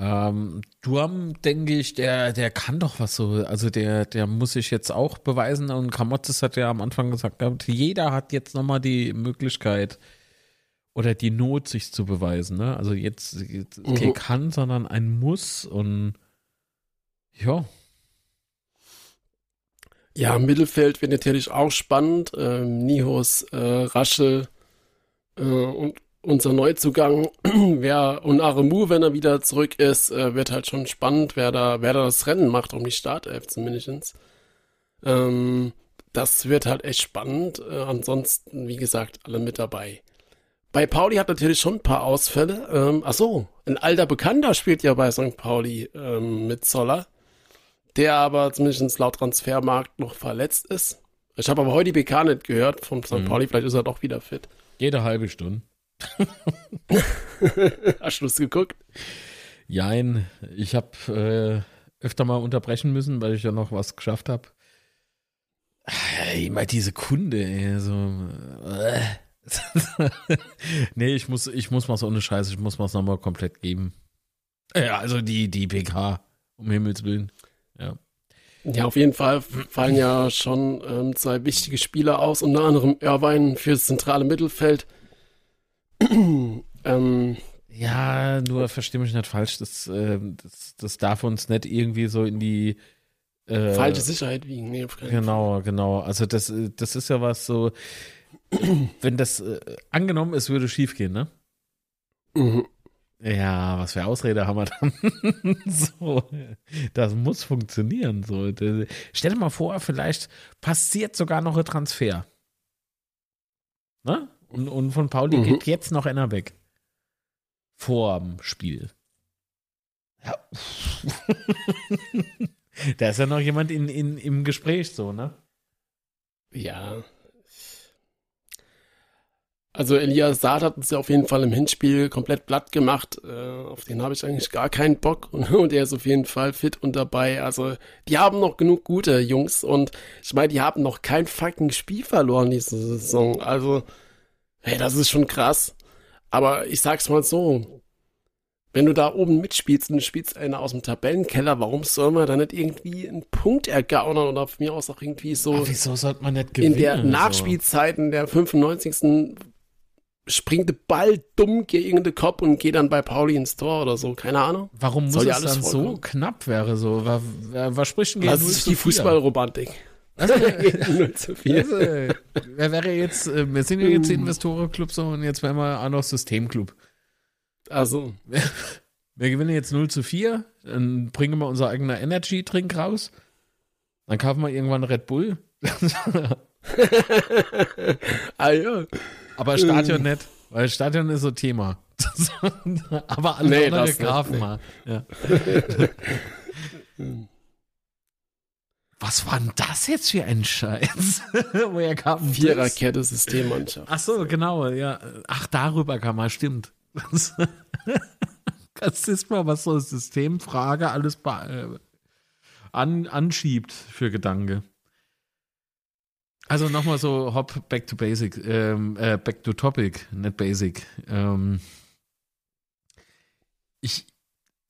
Ähm, Durm, denke ich, der, der kann doch was so. Also der, der muss sich jetzt auch beweisen. Und Kamotzes hat ja am Anfang gesagt, jeder hat jetzt nochmal die Möglichkeit oder die Not, sich zu beweisen. Ne? Also jetzt, jetzt kein mhm. kann, sondern ein Muss. Und ja. Ja, Mittelfeld wird natürlich auch spannend. Ähm, Nihos, äh, Raschel äh, und unser Neuzugang, wer und Aremu, wenn er wieder zurück ist, äh, wird halt schon spannend, wer da, wer da das Rennen macht um die Startelf zumindest. Ähm, das wird halt echt spannend. Äh, ansonsten, wie gesagt, alle mit dabei. Bei Pauli hat natürlich schon ein paar Ausfälle. Ähm, ach so, ein alter Bekannter spielt ja bei St. Pauli ähm, mit Zoller, der aber zumindest laut Transfermarkt noch verletzt ist. Ich habe aber heute die PK nicht gehört vom St. Mhm. Pauli, vielleicht ist er doch wieder fit. Jede halbe Stunde. Hast du es geguckt? Jein, ich habe äh, öfter mal unterbrechen müssen, weil ich ja noch was geschafft habe. Immer diese Kunde, ey, so. Äh. nee, ich muss, ich muss mal so ohne Scheiße, ich muss mal nochmal komplett geben. Ja, also die, die PK, um Himmels Willen. Ja. Ja, auf jeden Fall fallen ja schon ähm, zwei wichtige Spieler aus, unter anderem Irvine fürs zentrale Mittelfeld. Ähm, Ja, nur versteh mich nicht falsch, das, äh, das, das darf uns nicht irgendwie so in die äh, falsche Sicherheit wiegen. Nee, Fall. Genau, genau. Also das, äh, das ist ja was so, wenn das äh, angenommen, es würde schief gehen, ne? Mhm. Ja, was für Ausrede haben wir dann? so, das muss funktionieren. So, stell dir mal vor, vielleicht passiert sogar noch ein Transfer. Ne? Und, und von Pauli Mhm. geht jetzt noch einer weg. Vorm Spiel. Ja. da ist ja noch jemand in, in, im Gespräch, so, ne? Ja. Also Elias Saad hat uns ja auf jeden Fall im Hinspiel komplett platt gemacht. Äh, auf den habe ich eigentlich gar keinen Bock. Und, und er ist auf jeden Fall fit und dabei. Also die haben noch genug gute Jungs. Und ich meine, die haben noch kein fucking Spiel verloren diese Saison. Also, hey, das ist schon krass. Aber ich sag's mal so. Wenn du da oben mitspielst und spielst einer aus dem Tabellenkeller, warum soll man da nicht irgendwie einen Punkt ergaunern oder von mir aus auch irgendwie so Aber wieso sollte man nicht gewinnen? in der so? Nachspielzeit, in der 95. springt der Ball dumm gegen den Kopf und geht dann bei Pauli ins Tor oder so. Keine Ahnung. Warum muss Soll es alles dann so knapp wäre? So, was, was spricht denn gegen Das 0 ist die 4? Fußballromantik. Also, 0 zu 4. also, wer wäre jetzt, äh, wir sind ja jetzt Investorenclub so und jetzt wären wir auch noch Systemclub. Also, Wir gewinnen jetzt 0 zu 4, dann bringen wir unser eigener Energy-Trink raus. Dann kaufen wir irgendwann Red Bull. ah ja. Aber Stadion nicht, weil Stadion ist so Thema. Aber alle Nee, anderen kaufen nee. mal. Ja. Was war denn das jetzt für ein Scheiß? Woher kam? Viererkette Systemmannschaft. Ach so, genau, ja. Ach, darüber kam mal, stimmt. Das ist mal, was so eine Systemfrage alles äh, an, anschiebt für Gedanke. Also nochmal so hop back to basic, ähm, äh, back to topic, nicht basic. Ähm, ich,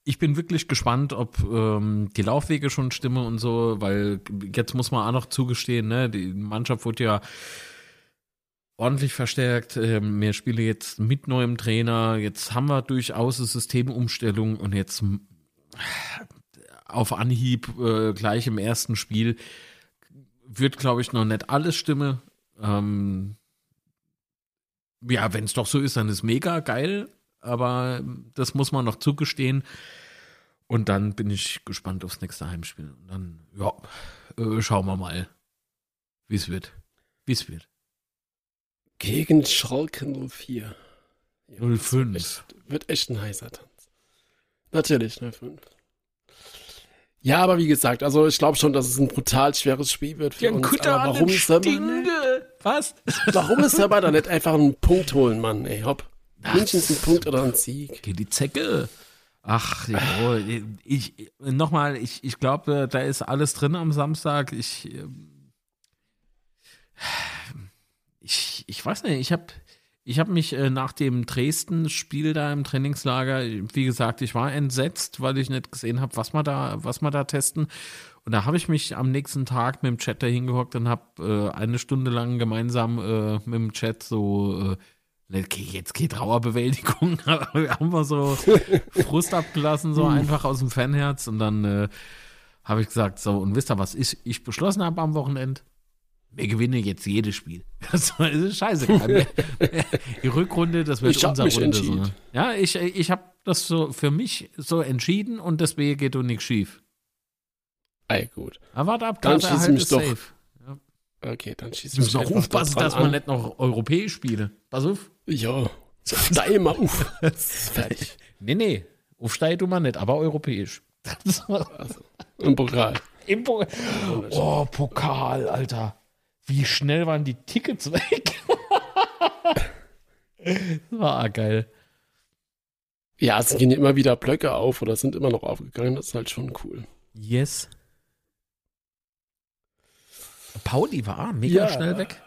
ich bin wirklich gespannt, ob ähm, die Laufwege schon stimmen und so, weil jetzt muss man auch noch zugestehen, ne, die Mannschaft wurde ja ordentlich verstärkt. Ähm, wir spielen jetzt mit neuem Trainer. Jetzt haben wir durchaus eine Systemumstellung und jetzt m- auf Anhieb äh, gleich im ersten Spiel wird, glaube ich, noch nicht alles stimmen. Ähm, ja, wenn es doch so ist, dann ist mega geil, aber das muss man noch zugestehen. Und dann bin ich gespannt aufs nächste Heimspiel. Und dann, ja, äh, schauen wir mal, wie es wird. Wie es wird. Gegen Schalke 04. Ja, 05. Echt, wird echt ein heißer Tanz. Natürlich, 05. Ja, aber wie gesagt, also ich glaube schon, dass es ein brutal schweres Spiel wird für uns. Aber warum nicht, Was? warum ist aber da nicht einfach einen Punkt holen, Mann? Ey, hopp. Mindestens ein Punkt oder ein Sieg. Geht die Zecke. Ach, ja, ich, nochmal, ich, ich glaube, da ist alles drin am Samstag. Ich, ähm, ich, ich weiß nicht, ich habe ich hab mich äh, nach dem Dresden-Spiel da im Trainingslager, wie gesagt, ich war entsetzt, weil ich nicht gesehen habe, was wir da, was wir da testen. Und da habe ich mich am nächsten Tag mit dem Chat da hingehockt und habe äh, eine Stunde lang gemeinsam äh, mit dem Chat so okay, jetzt geht Trauerbewältigung, aber wir haben wir so Frust abgelassen, so einfach aus dem Fanherz und dann äh, habe ich gesagt, so, und wisst ihr, was ich, ich beschlossen habe am Wochenende? Wir gewinnen jetzt jedes Spiel. Das ist scheiße. Die Rückrunde, das wird Ich unser mich Runde. So. entschieden. Ja, ich, ich habe das so für mich so entschieden und deswegen geht doch nichts schief. Ey, gut. Aber warte ab, Dann schließe ich mich ist doch- safe. Okay, dann schießt Du musst auch aufpassen, dass man nicht noch europäisch spiele. Pass auf. Ja, steig mal auf. Fertig. Nee, nee. Aufsteigen du mal nicht, aber europäisch. Also, Im Pokal. Im Pokal. Oh, Pokal, Alter. Wie schnell waren die Tickets weg? das war geil. Ja, es gehen immer wieder Blöcke auf oder sind immer noch aufgegangen. Das ist halt schon cool. Yes. Pauli war mega Ja. schnell weg.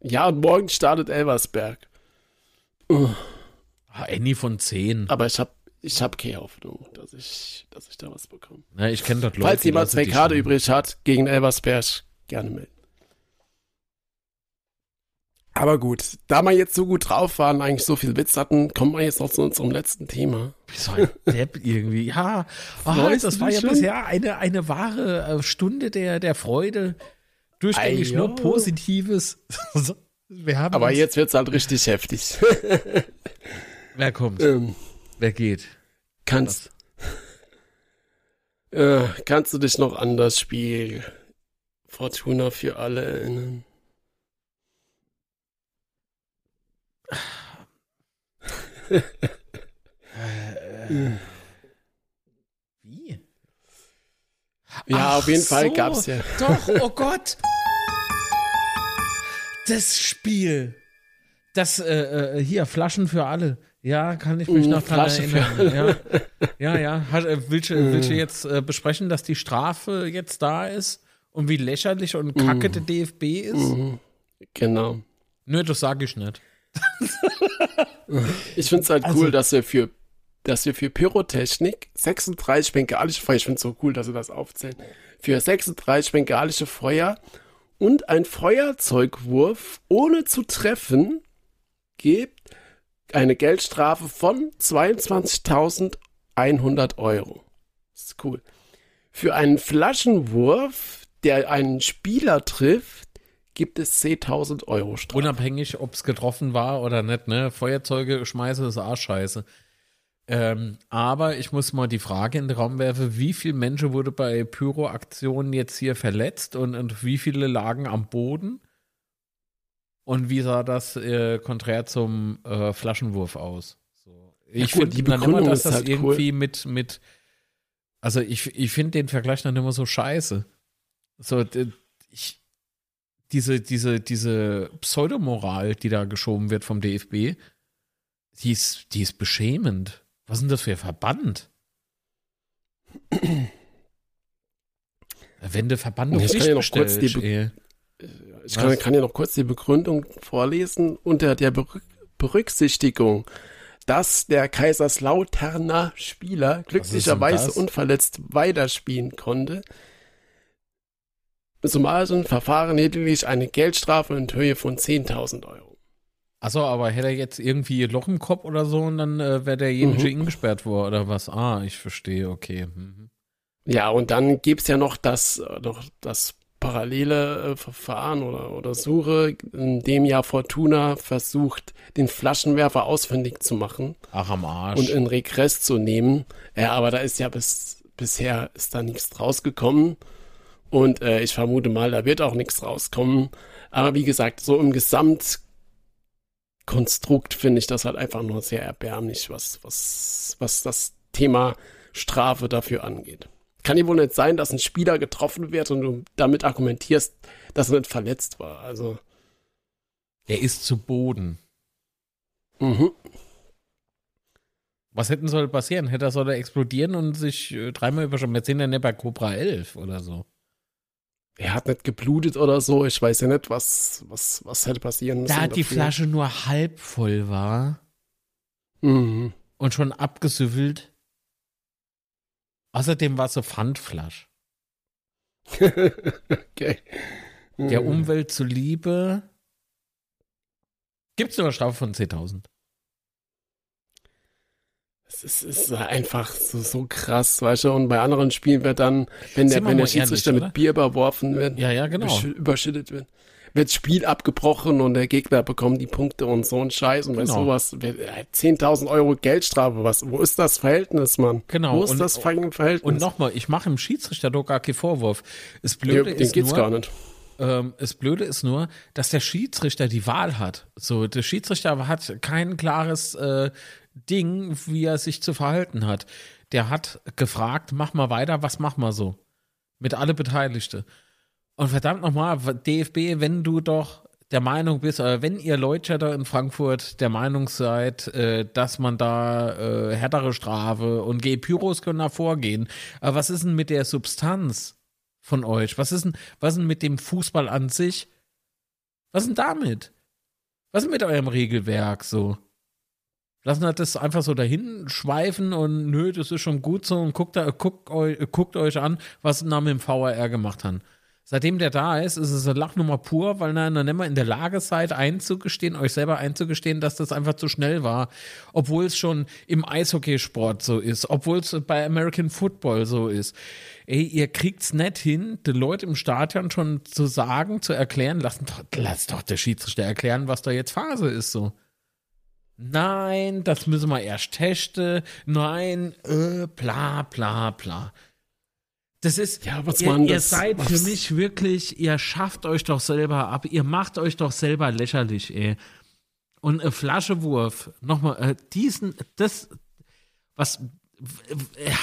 Ja, und morgen startet Elversberg. Uh, Ah, Annie von 10. Aber ich habe ich hab keine Hoffnung, dass ich, dass ich da was bekomme. Na, ich kenne dort Leute. Falls jemand die Karte übrig hat gegen Elversberg, gerne melden. Aber gut, da wir jetzt so gut drauf waren, eigentlich so viel Witz hatten, kommen wir jetzt noch zu unserem letzten Thema. Wie so ein Depp irgendwie. Ja, Freust das war ja schon? bisher eine, eine wahre äh, Stunde der, der Freude. Durchgängig nur. Positives. So, Wir haben Aber jetzt wird's halt richtig heftig. Wer kommt? ähm, Wer geht? kannst, äh, kannst du dich noch an das Spiel Fortuna für alle erinnern? Wie? Ja, Ach auf jeden Fall so, gab's ja. Doch, oh Gott. Das Spiel. Das, äh, äh, hier, Flaschen für alle. Ja, kann ich mich Mm, noch dran erinnern. Ja, ja. ja. Hat, äh, willst, du, Mm. willst du jetzt äh, besprechen, dass die Strafe jetzt da ist und wie lächerlich und kacke Mm. der DFB ist? Genau. Nö, das sage ich nicht. Ich finde es halt Also- cool, dass wir für dass wir für Pyrotechnik 36 bengalische Feuer, ich finde es so cool, dass sie das aufzählen, für 36 bengalische Feuer und ein Feuerzeugwurf ohne zu treffen gibt eine Geldstrafe von 22.100 Euro. Das ist cool. Für einen Flaschenwurf, der einen Spieler trifft, gibt es 10.000 Euro Strafe. Unabhängig, ob es getroffen war oder nicht, ne? Feuerzeuge schmeißen ist auch scheiße. Ähm, aber ich muss mal die Frage in den Raum werfen, wie viele Menschen wurde bei Pyro-Aktionen jetzt hier verletzt und, und wie viele lagen am Boden? Und wie sah das äh, konträr zum äh, Flaschenwurf aus? So. Ich gut, finde die dann immer, dass das halt irgendwie mit, mit, also ich, ich finde den Vergleich dann immer so scheiße. So, ich, diese, diese, diese Pseudomoral, die da geschoben wird vom DFB, die ist, die ist beschämend. Was ist denn das für ein Verband? Wenn der Verband auf Ich kann ja noch kurz die Be-. Ich kann, kann ja noch kurz die Begründung vorlesen. Unter der Berück- Berücksichtigung, dass der Kaiserslauterner Spieler glücklicherweise unverletzt weiterspielen konnte, summarischen Verfahren lediglich eine Geldstrafe in Höhe von 10.000 Euro. Achso, aber hätte er jetzt irgendwie Loch im Kopf oder so und dann äh, wäre derjenige Mhm. eingesperrt worden oder was? Ah, ich verstehe, okay. Mhm. Ja, und dann gibt's ja noch das, äh, noch das parallele äh, Verfahren oder, oder Suche, in dem ja Fortuna versucht, den Flaschenwerfer ausfindig zu machen. Ach, am Arsch. und in Regress zu nehmen. Ja, aber da ist ja bis, bisher ist da nichts rausgekommen. Und äh, ich vermute mal, da wird auch nichts rauskommen. Aber wie gesagt, so im Gesamtkonstrukt finde ich das halt einfach nur sehr erbärmlich, was, was, was das Thema Strafe dafür angeht. Kann ja wohl nicht sein, dass ein Spieler getroffen wird und du damit argumentierst, dass er nicht verletzt war. Also, er ist zu Boden. mhm. Was hätten soll passieren? Hätte er soll er explodieren und sich äh, dreimal überschreiben? Wir sind ja nicht bei Cobra 11 oder so. Er hat nicht geblutet oder so. Ich weiß ja nicht, was, was, was hätte passieren müssen. Da die dafür. Flasche nur halb voll war Mhm. und schon abgesüffelt. Außerdem war es so Pfandflasch. okay. Der Mhm. Umwelt zuliebe gibt es eine Strafe von 10.000. Es ist, einfach so, so krass, weißt du, und bei anderen Spielen wird dann, wenn der, wenn der Schiedsrichter ehrlich, mit? Bier überworfen wird, Ja, ja, genau. überschü- überschüttet wird. wird Spiel abgebrochen und der Gegner bekommt die Punkte und so ein Scheiß und bei Genau. sowas, wer- äh, 10.000 Euro Geldstrafe, was, wo ist das Verhältnis, Mann? Genau, Wo ist und- das Verhältnis? Und nochmal, ich mache im Schiedsrichter doch gar keinen Vorwurf. Das Ja, Blöde den ist geht's nur, gar nicht. Ähm, das Blöde ist nur, dass der Schiedsrichter die Wahl hat. So, der Schiedsrichter hat kein klares äh, Ding, wie er sich zu verhalten hat. Der hat gefragt, mach mal weiter, was mach mal so? Mit alle Beteiligte. Und verdammt nochmal, DFB, wenn du doch der Meinung bist, oder wenn ihr Leute da in Frankfurt der Meinung seid, äh, dass man da äh, härtere Strafe und G-Pyros können da vorgehen, aber was ist denn mit der Substanz von euch? Was ist denn, was ist denn mit dem Fußball an sich? Was ist denn damit? Was ist mit eurem Regelwerk so? Lassen wir das einfach so dahin schweifen und nö, das ist schon gut so und guckt, da, guckt, euch, guckt euch an, was sie mit dem VAR gemacht haben. Seitdem der da ist, ist es eine Lachnummer pur, weil ihr nicht mal in der Lage seid, einzugestehen, euch selber einzugestehen, dass das einfach zu schnell war. Obwohl es schon im Eishockeysport so ist, obwohl es bei American Football so ist. Ey, ihr kriegt's nicht hin, die Leute im Stadion schon zu sagen, zu erklären, lassen doch, lass doch der Schiedsrichter erklären, was da jetzt Phase ist, so. Nein, das müssen wir erst testen. Nein, äh, bla, bla, bla. Das ist, Ja, was ihr, ihr das- seid für was- mich wirklich, ihr schafft euch doch selber ab, ihr macht euch doch selber lächerlich, ey. Und ein Flaschewurf, nochmal, äh, diesen, das, was,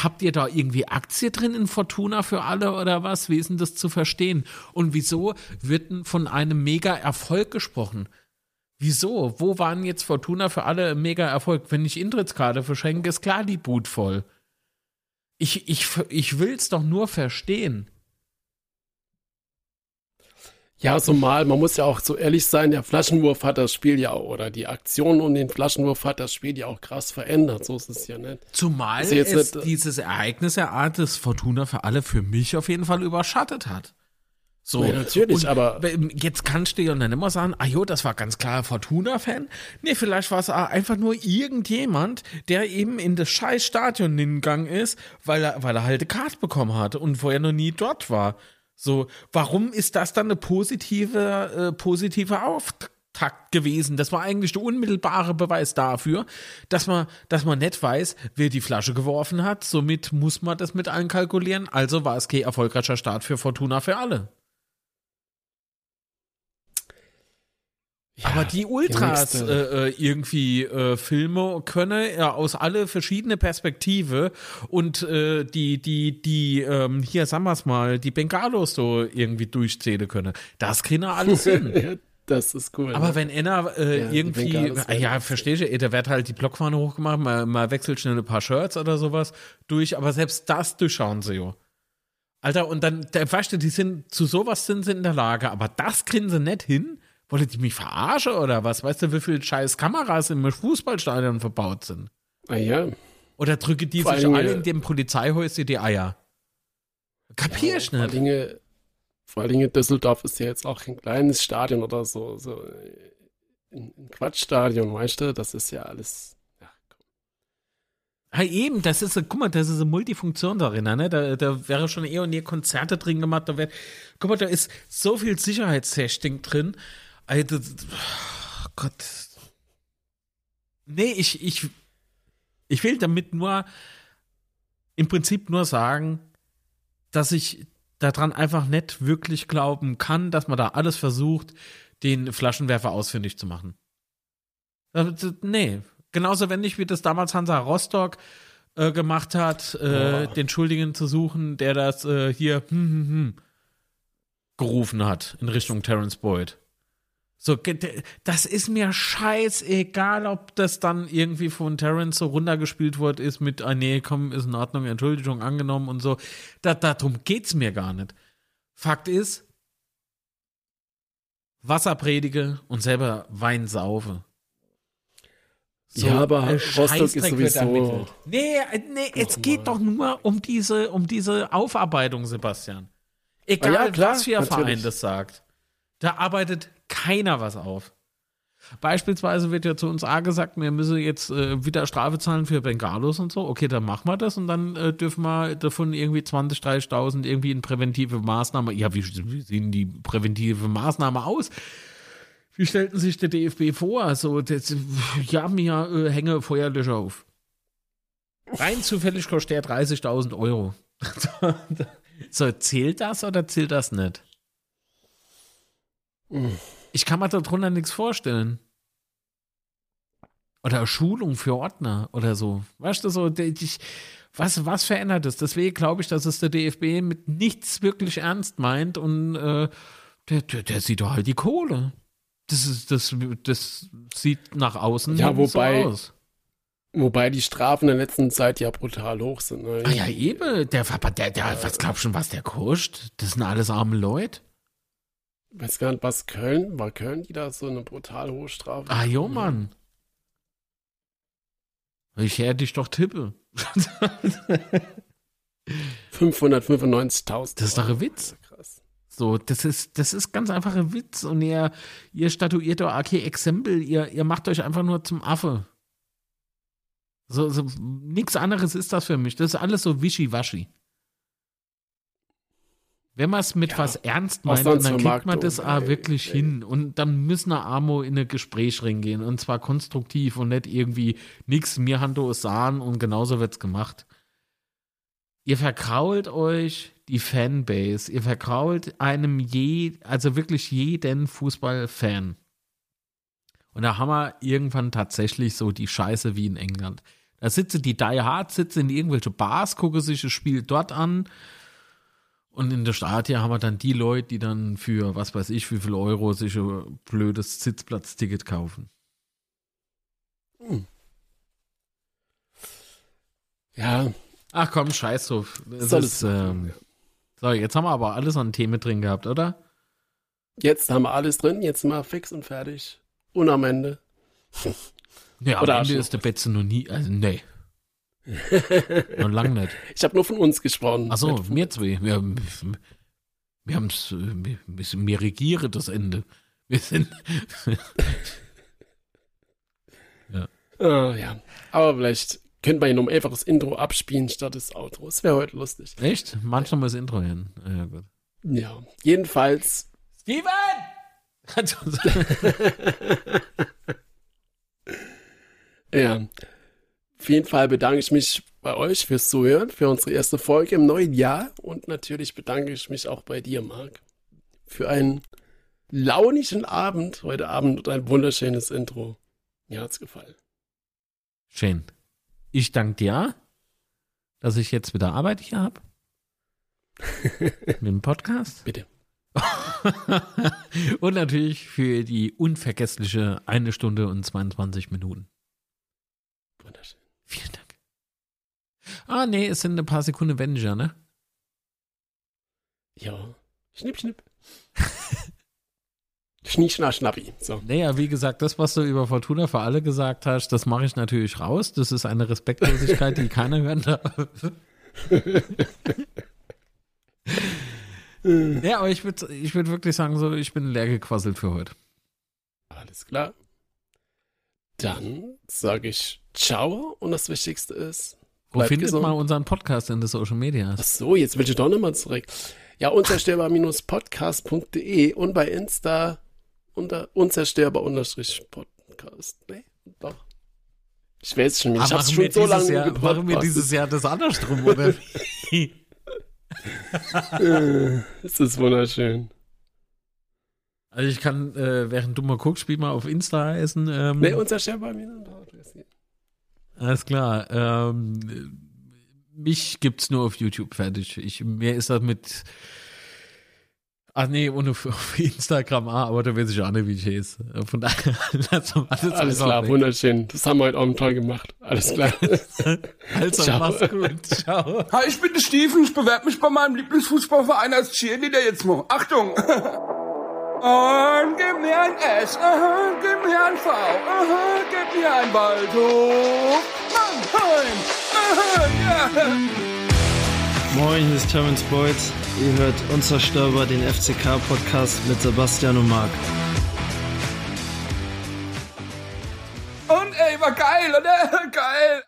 habt ihr da irgendwie Aktie drin in Fortuna für alle oder was? Wie ist denn das zu verstehen? Und wieso wird denn von einem Mega-Erfolg gesprochen? Wieso? Wo waren jetzt Fortuna für alle ein Mega-Erfolg? Wenn ich Intrittskarte verschenke, ist klar die Boot voll. Ich, ich, ich will's doch nur verstehen. Ja, so mal, man muss ja auch so ehrlich sein, der Flaschenwurf hat das Spiel ja auch, oder die Aktion um den Flaschenwurf hat das Spiel ja auch krass verändert, so ist es ja nicht. Zumal es nicht- dieses Ereignis der Art des Fortuna für alle für mich auf jeden Fall überschattet hat. So, Ja, natürlich, Und aber- jetzt kannst du ja dann immer sagen, ah jo, das war ganz klar Fortuna-Fan. Nee, vielleicht war es einfach nur irgendjemand, der eben in das scheiß Stadion hingegangen ist, weil er, weil er halt eine Karte bekommen hat und vorher noch nie dort war. So, warum ist das dann eine positive, äh, positive Auftakt gewesen? Das war eigentlich der unmittelbare Beweis dafür, dass man, dass man nicht weiß, wer die Flasche geworfen hat. Somit muss man das mit einkalkulieren. Also war es kein erfolgreicher Start für Fortuna für alle. Aber die Ultras äh, äh, irgendwie äh, Filme können ja aus alle verschiedene Perspektive und äh, die die die ähm, hier sagen wir's mal die Bengalos so irgendwie durchzählen können. Das kriegen wir alles hin. Ja, das ist cool. Aber ne? wenn einer äh, Ja, irgendwie, werden ja, das verstehe ich, da wird halt die Blockfahne hochgemacht, mal, mal wechselt schnell ein paar Shirts oder sowas durch, aber selbst das durchschauen sie ja. Alter, und dann, der, weißt du, die sind, zu sowas sind sie in der Lage, aber das kriegen sie nicht hin. Wollen die mich verarschen oder was? Weißt du, wie viele scheiß Kameras im Fußballstadion verbaut sind? ah, ja. Oder drücke die Vor sich alle in dem Polizeihäuschen die Eier? Kapier Vor allen nicht. Dingen, vor allen Dingen Düsseldorf ist ja jetzt auch kein kleines Stadion oder so, so äh, ein ein Quatschstadion, weißt du? Das ist ja alles. Ja, komm. Ja, eben, das ist, guck mal, das ist eine Multifunktionsarena, ne? Da, da wäre schon eher und je Konzerte drin gemacht. Da wär, guck mal, da ist so viel Sicherheitstesting drin. Alter, oh Gott. Nee, ich, ich, ich will damit nur im Prinzip nur sagen, dass ich daran einfach nicht wirklich glauben kann, dass man da alles versucht, den Flaschenwerfer ausfindig zu machen. Äh, Nee, genauso wenig wie das damals Hansa Rostock äh, gemacht hat, äh, den Schuldigen zu suchen, der das äh, hier hm, hm, hm, gerufen hat in Richtung Terence Boyd. So, das ist mir scheißegal, ob das dann irgendwie von Terence so runtergespielt worden ist mit, ah nee, komm, ist in Ordnung, Entschuldigung angenommen und so. Da, darum geht's mir gar nicht. Fakt ist, Wasser predige und selber Wein saufe. Ja, aber ein Rostock ist sowieso-. Nee, äh, nee, es geht doch nur um diese, um diese Aufarbeitung, Sebastian. Egal, Ah ja, klar, was für ein Verein das sagt. Da arbeitet keiner was auf. Beispielsweise wird ja zu uns A gesagt, wir müssen jetzt äh, wieder Strafe zahlen für Bengalos und so. Okay, dann machen wir das und dann äh, dürfen wir davon irgendwie 20, 30.000 irgendwie in präventive Maßnahme. Ja, wie, wie sehen die präventive Maßnahme aus? Wie stellten sich der DFB vor? Also, das, ja, mir äh, hänge Feuerlöscher auf. Rein zufällig kostet der 30.000 Euro. so, zählt das oder zählt das nicht? Ich kann mir darunter nichts vorstellen. Oder Schulung für Ordner oder so. Weißt du, so, ich, was, was verändert es? Deswegen glaube ich, dass es der DFB mit nichts wirklich ernst meint und äh, der, der, der sieht doch halt die Kohle. Das, ist, das, das sieht nach außen Ja, wobei- so aus. Wobei die Strafen in der letzten Zeit ja brutal hoch sind. Ne? Ah ja, eben. Der, der, der, was glaubst du, was der kostet? Das sind alles arme Leute. Weiß gar nicht, was Köln, war Köln, die da so eine brutal hohe Strafe? Ah, jo, Mann. Ich hätte dich doch tippe. 595.000. Das ist doch ein Witz. Krass. So, das ist, das ist ganz einfach ein Witz. Und ihr, ihr statuiert doch AK Exempel, ihr, ihr macht euch einfach nur zum Affe. So, so, nichts anderes ist das für mich. Das ist alles so wischiwaschi. Wenn man es mit Ja, was ernst meint, dann kriegt man das auch ey, wirklich ey. hin. Und dann müssen wir Amo in ein Gespräch reingehen. Und zwar konstruktiv und nicht irgendwie nix, mir Hando ist sahen und genauso wird's gemacht. Ihr verkrault euch die Fanbase. Ihr verkrault einem je, also wirklich jeden Fußballfan. Und da haben wir irgendwann tatsächlich so die Scheiße wie in England. Da sitzen die Die Hard, sitzen in irgendwelche Bars, gucken sich das Spiel dort an. Und in der Stadion haben wir dann die Leute, die dann für, was weiß ich, wie viel Euro sich ein blödes Sitzplatzticket kaufen. Ja, Ach komm, scheiß drauf. Das Soll ist, es ähm, so, jetzt haben wir aber alles an Themen drin gehabt, oder? jetzt haben wir alles drin, jetzt sind wir fix und fertig. Und am Ende. Ja, am Ende ist der Betze noch nie, also nee. Noch lang nicht. Ich habe nur von uns gesprochen. Achso, wir zwei. Wir, wir haben es, wir, wir, regieren das Ende. Wir sind, Ah, ja. Aber vielleicht könnte man hier noch ein einfaches Intro abspielen statt des Outros. Wäre heute lustig. echt? Manchmal muss Intro hin. Ja, gut. Ja. Jedenfalls, Steven! ja. Auf jeden Fall bedanke ich mich bei euch fürs Zuhören, für unsere erste Folge im neuen Jahr. Und natürlich bedanke ich mich auch bei dir, Marc, für einen launigen Abend heute Abend und ein wunderschönes Intro. Mir hat's gefallen. Schön. Ich danke dir, dass ich jetzt wieder Arbeit hier habe. Mit dem Podcast. Bitte. und natürlich für die unvergessliche eine Stunde und 22 Minuten. Wunderschön. Vielen Dank. Ah, nee, es sind ein paar Sekunden weniger, ne? Ja. Schnipp, schnipp. Schnie, schna, schnappi. So. Naja, wie gesagt, das, was du über Fortuna für alle gesagt hast, das mache ich natürlich raus. Das ist eine Respektlosigkeit, die keiner hören darf. ja, aber ich würde ich würd wirklich sagen, so, ich bin leer gequasselt für heute. Alles klar. Dann sage ich Ciao und das Wichtigste ist. Wo findet gesund. man unseren Podcast in den Social Medias? Ach so, jetzt will ich doch nochmal zurück. Ja, unzerstörbar-podcast.de und bei Insta unter unzerstörbar-podcast. Nee, doch. Ich weiß schon, ich Ah, hab's schon wir so dieses lange Jahr, Machen wir dieses Jahr das andersrum, oder wie? Es ist wunderschön. Also ich kann, äh, während du mal guckst, spiel mal auf Insta essen. Ähm, Nee, unzerstörbar-podcast. Alles klar. Ähm, mich gibt's nur auf YouTube fertig. Ich, mir ist das mit. Ach nee, und auf, auf Instagram, ah, aber da weiß ich auch nicht, wie ich heiße. Von daher, lass mal alles, Alles klar, weg. wunderschön. Das haben wir heute Abend toll gemacht. Alles klar. Also, Ciao. mach's gut. Ciao. Hi, ich bin der Steven, ich bewerbe mich bei meinem Lieblingsfußballverein als Cheerleader jetzt mal. Achtung! Und gib mir ein S, aha, gib mir ein V, aha, gib mir ein Waldhof. Mannheim, aha, ja. Moin, hier ist Terence Boyd. Ihr hört Unzerstörbar, den FCK-Podcast mit Sebastian und Marc. war geil, oder? Geil.